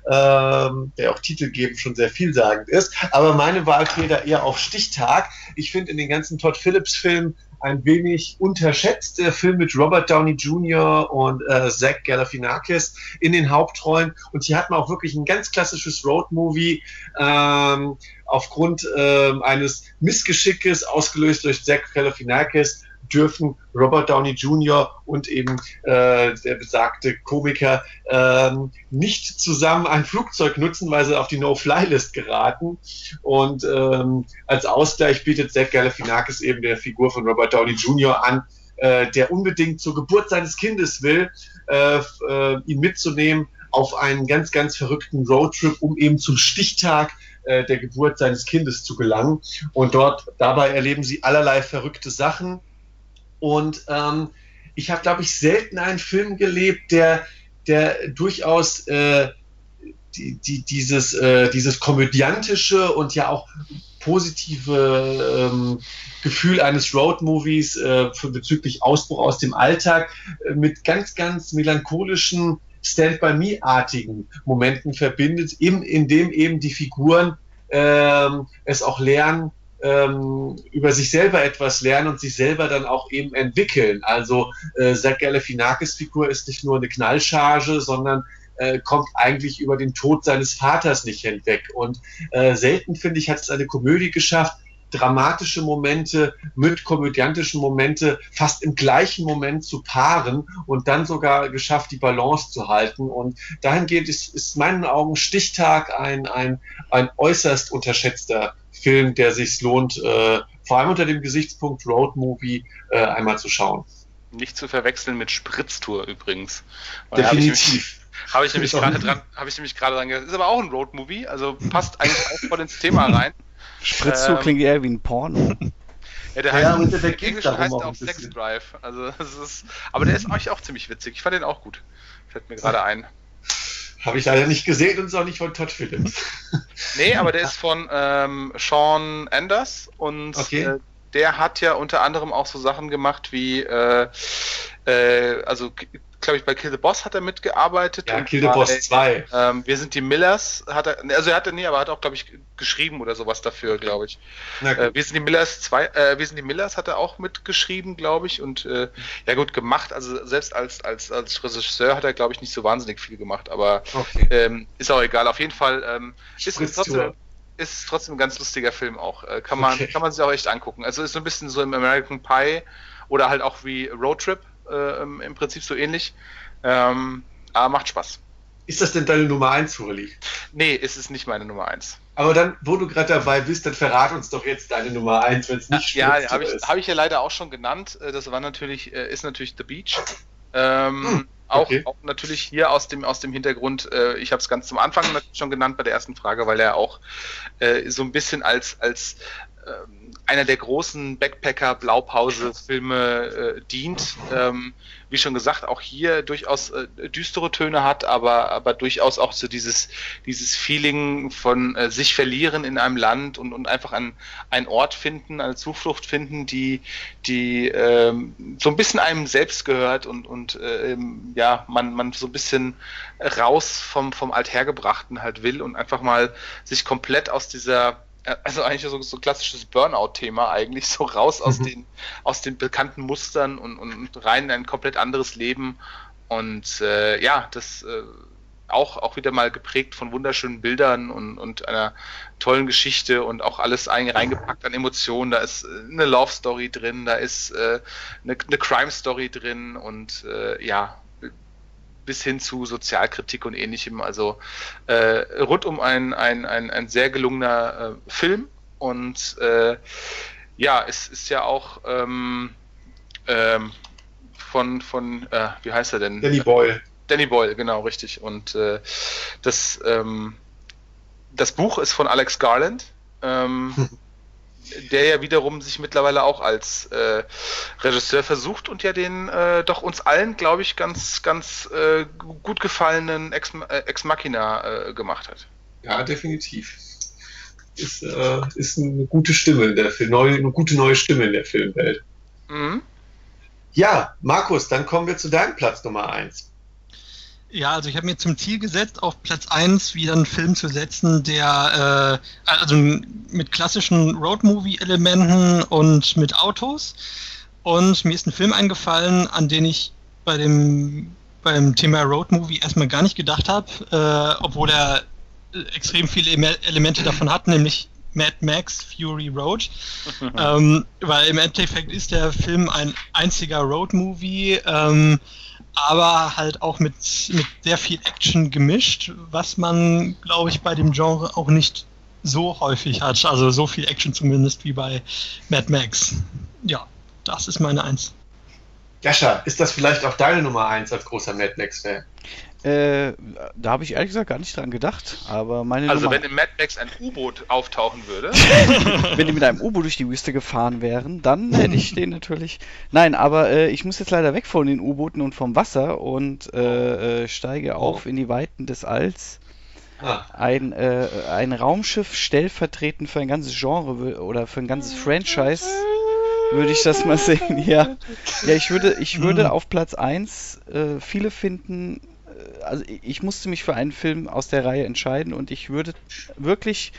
ähm, der auch titelgebend schon sehr vielsagend ist. Aber meine Wahl fiel da eher auf Stichtag. Ich finde in den ganzen Todd Phillips Filmen ein wenig unterschätzte Film mit Robert Downey Jr. und äh, Zach Galifianakis in den Hauptrollen. Und hier hat man auch wirklich ein ganz klassisches Roadmovie ähm, aufgrund äh, eines Missgeschickes, ausgelöst durch Zach Galifianakis, dürfen Robert Downey Jr. und eben äh, der besagte Komiker ähm, nicht zusammen ein Flugzeug nutzen, weil sie auf die No-Fly-List geraten. Und ähm, als Ausgleich bietet Zach Galifianakis eben der Figur von Robert Downey Jr. an, äh, der unbedingt zur Geburt seines Kindes will, äh, äh, ihn mitzunehmen auf einen ganz, ganz verrückten Roadtrip, um eben zum Stichtag äh, der Geburt seines Kindes zu gelangen. Und dort dabei erleben sie allerlei verrückte Sachen. Und ähm, ich habe, glaube ich, selten einen Film gelebt, der, der durchaus äh, die, die, dieses, äh, dieses komödiantische und ja auch positive ähm, Gefühl eines Road-Movies äh, bezüglich Ausbruch aus dem Alltag äh, mit ganz, ganz melancholischen Stand-by-Me-artigen Momenten verbindet, in, in dem eben die Figuren ähm, es auch lernen, ähm, über sich selber etwas lernen und sich selber dann auch eben entwickeln. Also äh, Zach Galifianakis Figur ist nicht nur eine Knallcharge, sondern äh, kommt eigentlich über den Tod seines Vaters nicht hinweg. Und äh, selten, finde ich, hat es eine Komödie geschafft, dramatische Momente mit komödiantischen Momente fast im gleichen Moment zu paaren und dann sogar geschafft, die Balance zu halten. Und dahingehend ist, ist meinen Augen Stichtag ein, ein, ein äußerst unterschätzter Film, der sich lohnt, äh, vor allem unter dem Gesichtspunkt Road Movie äh, einmal zu schauen. Nicht zu verwechseln mit Spritztour übrigens. Definitiv. Habe ich nämlich gerade dran, habe ich nämlich gerade dran gedacht. Ist aber auch ein Road Movie, also passt eigentlich auch voll ins Thema rein. Spritztour ähm, klingt eher wie ein Porno. [LAUGHS] Ja, der ja, heißt, der Englisch heißt auch Sex Drive. Also, das ist, aber der ist eigentlich auch ziemlich witzig. Ich fand den auch gut. Fällt mir gerade ein. Habe ich leider nicht gesehen und ist auch nicht von Todd Phillips. [LAUGHS] nee, aber der ist von ähm, Sean Anders und okay. äh, der hat ja unter anderem auch so Sachen gemacht wie, äh, äh, also glaube ich, bei Kill the Boss hat er mitgearbeitet. Ja, Kill the Boss 2. Ähm, wir sind die Millers, hat er, also er hatte nie, aber hat auch, glaube ich, geschrieben oder sowas dafür, glaube ich. Äh, wir sind die Millers 2, äh, wir sind die Millers hat er auch mitgeschrieben, glaube ich, und äh, ja gut, gemacht, also selbst als, als, als Regisseur hat er, glaube ich, nicht so wahnsinnig viel gemacht, aber okay. ähm, ist auch egal. Auf jeden Fall ähm, ist es trotzdem ist trotzdem ein ganz lustiger Film auch. Äh, kann, man, okay. kann man sich auch echt angucken. Also ist so ein bisschen so im American Pie oder halt auch wie Road Trip äh, im Prinzip so ähnlich. Ähm, aber macht Spaß. Ist das denn deine Nummer 1, Furli? Nee, ist es nicht meine Nummer 1. Aber dann, wo du gerade dabei bist, dann verrat uns doch jetzt deine Nummer 1, wenn es nicht Ja, ja habe ich, hab ich ja leider auch schon genannt. Äh, das war natürlich, äh, ist natürlich The Beach. Ähm, hm, okay. auch, auch, natürlich hier aus dem, aus dem Hintergrund, äh, ich habe es ganz zum Anfang schon genannt bei der ersten Frage, weil er auch äh, so ein bisschen als, als ähm, einer der großen Backpacker-Blaupause-Filme äh, dient. Ähm, wie schon gesagt, auch hier durchaus äh, düstere Töne hat, aber, aber durchaus auch so dieses, dieses Feeling von äh, sich verlieren in einem Land und, und einfach an einen Ort finden, eine Zuflucht finden, die, die ähm, so ein bisschen einem selbst gehört und, und ähm, ja, man, man so ein bisschen raus vom, vom Althergebrachten halt will und einfach mal sich komplett aus dieser also eigentlich so, so klassisches Burnout-Thema eigentlich, so raus aus, mhm. den, aus den bekannten Mustern und, und rein in ein komplett anderes Leben. Und äh, ja, das äh, auch, auch wieder mal geprägt von wunderschönen Bildern und, und einer tollen Geschichte und auch alles ein, reingepackt an Emotionen. Da ist äh, eine Love-Story drin, da ist äh, eine, eine Crime-Story drin und äh, ja, bis hin zu Sozialkritik und ähnlichem. Also äh, rund um ein, ein, ein, ein sehr gelungener äh, Film und äh, ja, es ist ja auch ähm, ähm, von, von äh, wie heißt er denn? Danny Boyle. Danny Boyle, genau, richtig. Und äh, das, ähm, das Buch ist von Alex Garland. [LAUGHS] Der ja wiederum sich mittlerweile auch als äh, Regisseur versucht und ja den äh, doch uns allen, glaube ich, ganz, ganz äh, gut gefallenen Ex, äh, Ex Machina äh, gemacht hat. Ja, definitiv. Ist, äh, ist eine gute Stimme in der Film, neue, eine gute neue Stimme in der Filmwelt. Mhm. Ja, Markus, dann kommen wir zu deinem Platz Nummer 1. Ja, also ich habe mir zum Ziel gesetzt, auf Platz 1 wieder einen Film zu setzen, der äh, also mit klassischen Roadmovie-Elementen und mit Autos. Und mir ist ein Film eingefallen, an den ich bei dem beim Thema Roadmovie erstmal gar nicht gedacht habe, äh, obwohl er äh, extrem viele Elemente davon hat, nämlich Mad Max Fury Road. [LAUGHS] ähm, weil im Endeffekt ist der Film ein einziger Road-Movie. Ähm, aber halt auch mit, mit sehr viel Action gemischt, was man, glaube ich, bei dem Genre auch nicht so häufig hat. Also so viel Action zumindest wie bei Mad Max. Ja, das ist meine Eins. Jascha, ist das vielleicht auch deine Nummer eins als großer Mad Max-Fan? Äh, da habe ich ehrlich gesagt gar nicht dran gedacht. Aber meine also Nummer... wenn im Mad Max ein U-Boot auftauchen würde. [LAUGHS] wenn die mit einem U-Boot durch die Wüste gefahren wären, dann hätte ich den natürlich. Nein, aber äh, ich muss jetzt leider weg von den U-Booten und vom Wasser und äh, äh steige oh. auf in die Weiten des Alls. Ah. Ein, äh, ein Raumschiff stellvertretend für ein ganzes Genre oder für ein ganzes Franchise würde ich das mal sehen. Ja, ja ich würde, ich würde auf Platz 1 äh, viele finden, also ich musste mich für einen Film aus der Reihe entscheiden und ich würde wirklich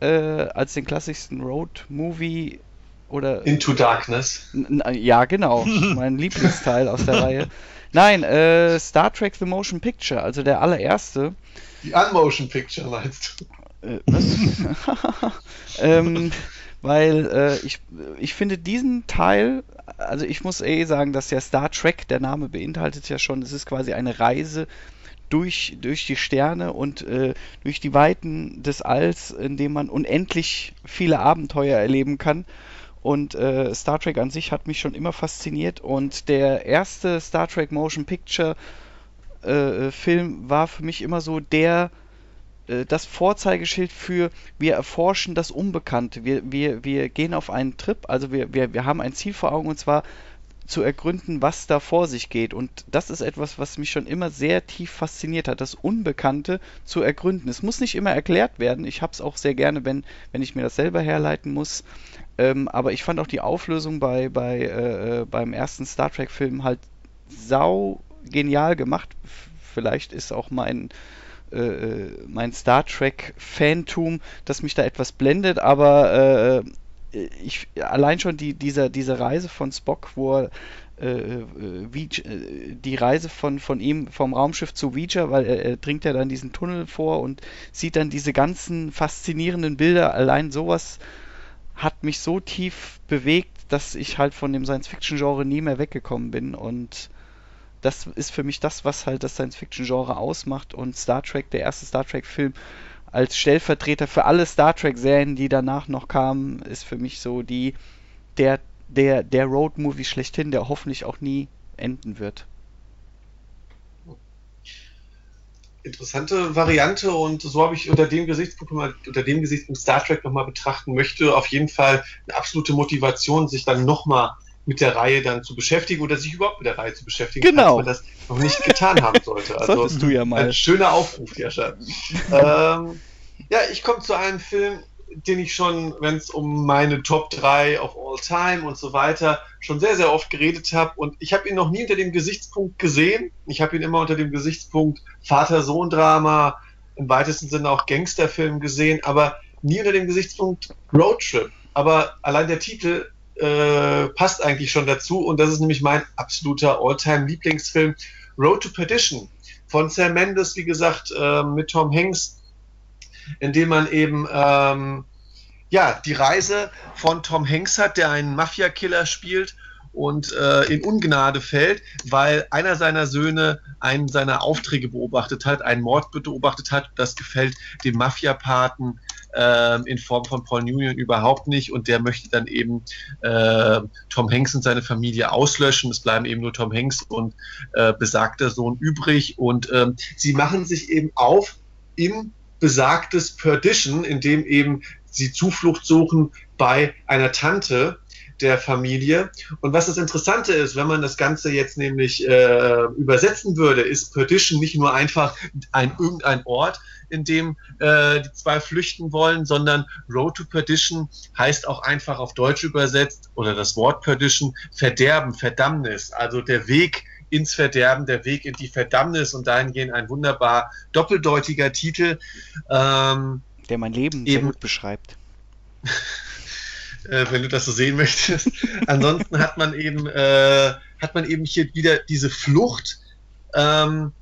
äh, als den klassischsten Road-Movie oder. Into Darkness. Ja, genau. [LAUGHS] mein Lieblingsteil aus der Reihe. Nein, äh, Star Trek The Motion Picture, also der allererste. Die Unmotion Picture meinst du? Äh, [LAUGHS] [LAUGHS] ähm, weil äh, ich, ich finde diesen Teil, also ich muss eh sagen, dass ja Star Trek, der Name beinhaltet ja schon, es ist quasi eine Reise durch, durch die Sterne und äh, durch die Weiten des Alls, in dem man unendlich viele Abenteuer erleben kann. Und äh, Star Trek an sich hat mich schon immer fasziniert. Und der erste Star Trek Motion Picture äh, Film war für mich immer so der, das Vorzeigeschild für wir erforschen das Unbekannte. Wir, wir, wir gehen auf einen Trip, also wir, wir, wir haben ein Ziel vor Augen und zwar zu ergründen, was da vor sich geht. Und das ist etwas, was mich schon immer sehr tief fasziniert hat, das Unbekannte zu ergründen. Es muss nicht immer erklärt werden. Ich habe es auch sehr gerne, wenn, wenn ich mir das selber herleiten muss. Ähm, aber ich fand auch die Auflösung bei, bei, äh, äh beim ersten Star Trek-Film halt sau genial gemacht. Vielleicht ist auch mein, äh, äh mein Star Trek-Fantum, das mich da etwas blendet, aber äh, ich, allein schon die, dieser, diese Reise von Spock, wo er äh, äh wie, äh, die Reise von, von ihm vom Raumschiff zu Ouija, weil er, er dringt ja dann diesen Tunnel vor und sieht dann diese ganzen faszinierenden Bilder. Allein sowas hat mich so tief bewegt, dass ich halt von dem Science-Fiction-Genre nie mehr weggekommen bin und das ist für mich das, was halt das Science-Fiction-Genre ausmacht und Star Trek, der erste Star Trek-Film, als Stellvertreter für alle Star Trek-Serien, die danach noch kamen, ist für mich so die der der der Road-Movie schlechthin, der hoffentlich auch nie enden wird. Interessante Variante und so habe ich unter dem Gesichtspunkt mal, unter dem Gesichtspunkt Star Trek nochmal betrachten möchte, auf jeden Fall eine absolute Motivation, sich dann nochmal mit der Reihe dann zu beschäftigen oder sich überhaupt mit der Reihe zu beschäftigen, genau. falls man das noch nicht getan haben sollte. Also, Solltest du ja mal. Ein schöner Aufruf, Jascha. ähm, ja, ich komme zu einem Film, den ich schon, wenn es um meine Top 3 of All Time und so weiter, schon sehr, sehr oft geredet habe. Und ich habe ihn noch nie unter dem Gesichtspunkt gesehen. Ich habe ihn immer unter dem Gesichtspunkt Vater-Sohn-Drama, im weitesten Sinne auch Gangsterfilm gesehen, aber nie unter dem Gesichtspunkt Roadtrip. Aber allein der Titel äh, passt eigentlich schon dazu und das ist nämlich mein absoluter All-Time-Lieblingsfilm Road to Perdition von Sam Mendes, wie gesagt, äh, mit Tom Hanks, in dem man eben ähm, ja die Reise von Tom Hanks hat, der einen Mafia-Killer spielt und äh, in Ungnade fällt, weil einer seiner Söhne einen seiner Aufträge beobachtet hat, einen Mord beobachtet hat. Das gefällt dem Mafia-Paten äh, in Form von Paul Newman überhaupt nicht und der möchte dann eben äh, Tom Hanks und seine Familie auslöschen. Es bleiben eben nur Tom Hanks und äh, besagter Sohn übrig und ähm, sie machen sich eben auf in besagtes Perdition, in dem eben sie Zuflucht suchen bei einer Tante, der Familie. Und was das Interessante ist, wenn man das Ganze jetzt nämlich äh, übersetzen würde, ist Perdition nicht nur einfach ein irgendein Ort, in dem äh, die zwei flüchten wollen, sondern Road to Perdition heißt auch einfach auf Deutsch übersetzt oder das Wort Perdition Verderben, Verdammnis, also der Weg ins Verderben, der Weg in die Verdammnis und dahingehend ein wunderbar doppeldeutiger Titel. Ähm, der mein Leben sehr gut beschreibt. [LAUGHS] äh, wenn du das so sehen [LAUGHS] möchtest. Ansonsten hat man eben, äh, hat man eben hier wieder diese Flucht, ähm,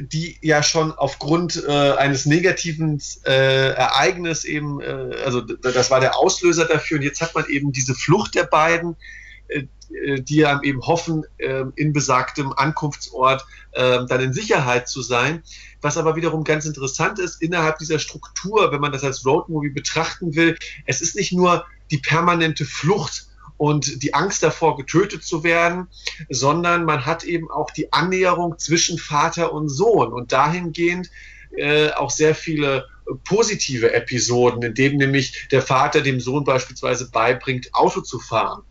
die ja schon aufgrund äh, eines negativen äh, Ereignisses eben, äh, also das war der Auslöser dafür und jetzt hat man eben diese Flucht der beiden, äh, die ja eben hoffen, äh, in besagtem Ankunftsort äh, dann in Sicherheit zu sein. Was aber wiederum ganz interessant ist, innerhalb dieser Struktur, wenn man das als Roadmovie betrachten will, es ist nicht nur die permanente Flucht und die Angst davor, getötet zu werden, sondern man hat eben auch die Annäherung zwischen Vater und Sohn und dahingehend äh, auch sehr viele positive Episoden, in dem nämlich der Vater dem Sohn beispielsweise beibringt, Auto zu fahren.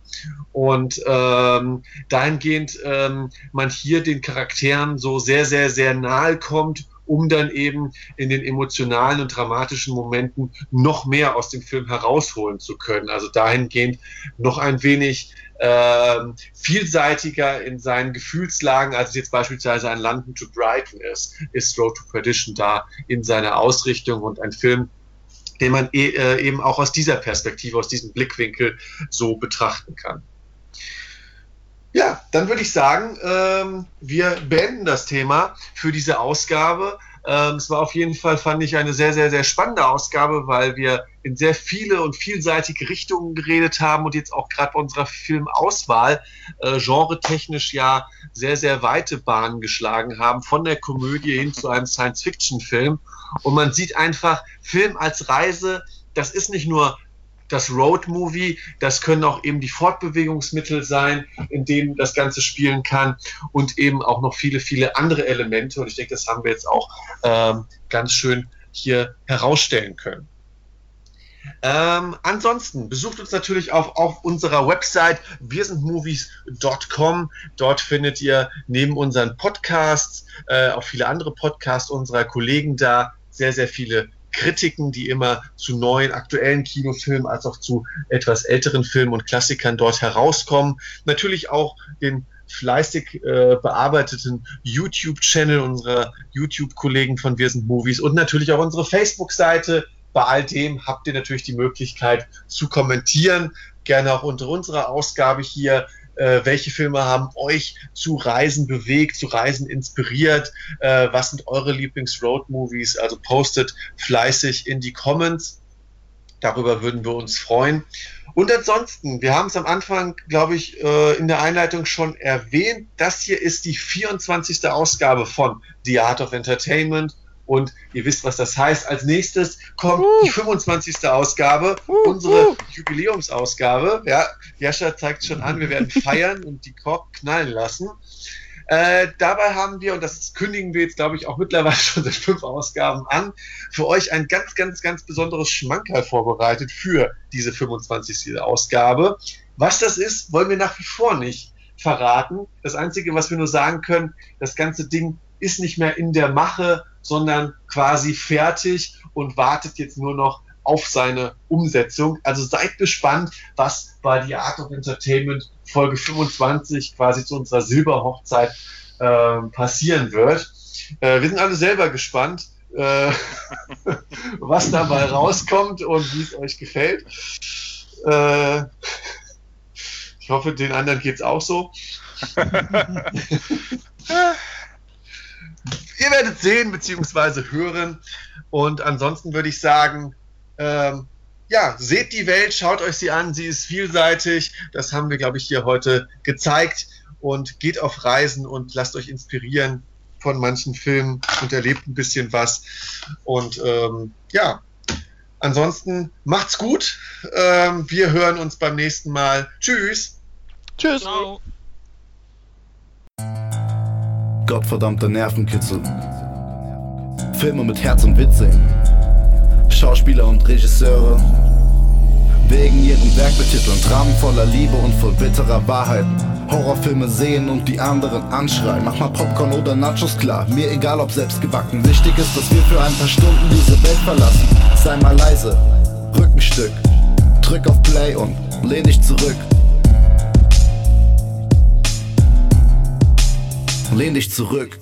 Und ähm, dahingehend ähm, man hier den Charakteren so sehr, sehr, sehr nahe kommt um dann eben in den emotionalen und dramatischen Momenten noch mehr aus dem Film herausholen zu können. Also dahingehend noch ein wenig äh, vielseitiger in seinen Gefühlslagen, als es jetzt beispielsweise ein London to Brighton ist, ist Road to Perdition da in seiner Ausrichtung und ein Film, den man e äh, eben auch aus dieser Perspektive, aus diesem Blickwinkel so betrachten kann. Ja, dann würde ich sagen, ähm, wir beenden das Thema für diese Ausgabe. Ähm, es war auf jeden Fall, fand ich, eine sehr, sehr, sehr spannende Ausgabe, weil wir in sehr viele und vielseitige Richtungen geredet haben und jetzt auch gerade bei unserer Filmauswahl äh, genre-technisch ja sehr, sehr weite Bahnen geschlagen haben, von der Komödie hin zu einem Science-Fiction-Film. Und man sieht einfach, Film als Reise, das ist nicht nur das Road-Movie, das können auch eben die Fortbewegungsmittel sein, in denen das Ganze spielen kann und eben auch noch viele, viele andere Elemente. Und ich denke, das haben wir jetzt auch ähm, ganz schön hier herausstellen können. Ähm, ansonsten besucht uns natürlich auch auf unserer Website wirsindmovies.com. Dort findet ihr neben unseren Podcasts äh, auch viele andere Podcasts unserer Kollegen da, sehr, sehr viele Kritiken, die immer zu neuen, aktuellen Kinofilmen als auch zu etwas älteren Filmen und Klassikern dort herauskommen. Natürlich auch den fleißig äh, bearbeiteten YouTube-Channel unserer YouTube-Kollegen von Wir sind Movies und natürlich auch unsere Facebook-Seite. Bei all dem habt ihr natürlich die Möglichkeit zu kommentieren. Gerne auch unter unserer Ausgabe hier äh, welche Filme haben euch zu Reisen bewegt, zu Reisen inspiriert, äh, was sind eure Lieblings-Road-Movies, also postet fleißig in die Comments. Darüber würden wir uns freuen. Und ansonsten, wir haben es am Anfang, glaube ich, äh, in der Einleitung schon erwähnt. Das hier ist die 24. Ausgabe von The Art of Entertainment. Und ihr wisst, was das heißt. Als nächstes kommt uh. die 25. Ausgabe, uh, unsere uh. Jubiläumsausgabe. Ja, Jascha zeigt schon an, wir werden feiern und die Korb knallen lassen. Äh, dabei haben wir, und das kündigen wir jetzt, glaube ich, auch mittlerweile [LAUGHS] schon seit fünf Ausgaben an, für euch ein ganz, ganz, ganz besonderes Schmankerl vorbereitet für diese 25. Ausgabe. Was das ist, wollen wir nach wie vor nicht verraten. Das Einzige, was wir nur sagen können, das ganze Ding ist nicht mehr in der Mache, sondern quasi fertig und wartet jetzt nur noch auf seine Umsetzung. Also seid gespannt, was bei The Art of Entertainment Folge 25 quasi zu unserer Silberhochzeit äh, passieren wird. Äh, wir sind alle selber gespannt, äh, [LAUGHS] was dabei rauskommt und wie es euch gefällt. Äh, ich hoffe, den anderen geht es auch so. [LAUGHS] ihr werdet sehen bzw. hören. Und ansonsten würde ich sagen, ähm, ja, seht die Welt, schaut euch sie an, sie ist vielseitig. Das haben wir, glaube ich, hier heute gezeigt. Und geht auf Reisen und lasst euch inspirieren von manchen Filmen und erlebt ein bisschen was. Und ähm, ja, ansonsten macht's gut. Ähm, wir hören uns beim nächsten Mal. Tschüss. Tschüss. Ciao. Gottverdammter Nervenkitzel. Filme mit Herz und Witz sehen. Schauspieler und Regisseure wegen ihrem Werk betiteln. Dramen voller Liebe und voll bitterer Wahrheiten. Horrorfilme sehen und die anderen anschreien. Mach mal Popcorn oder Nachos klar, mir egal ob selbst gebacken. Wichtig ist, dass wir für ein paar Stunden diese Welt verlassen. Sei mal leise, Rückenstück. Drück auf Play und lehn dich zurück. Lehn dich zurück.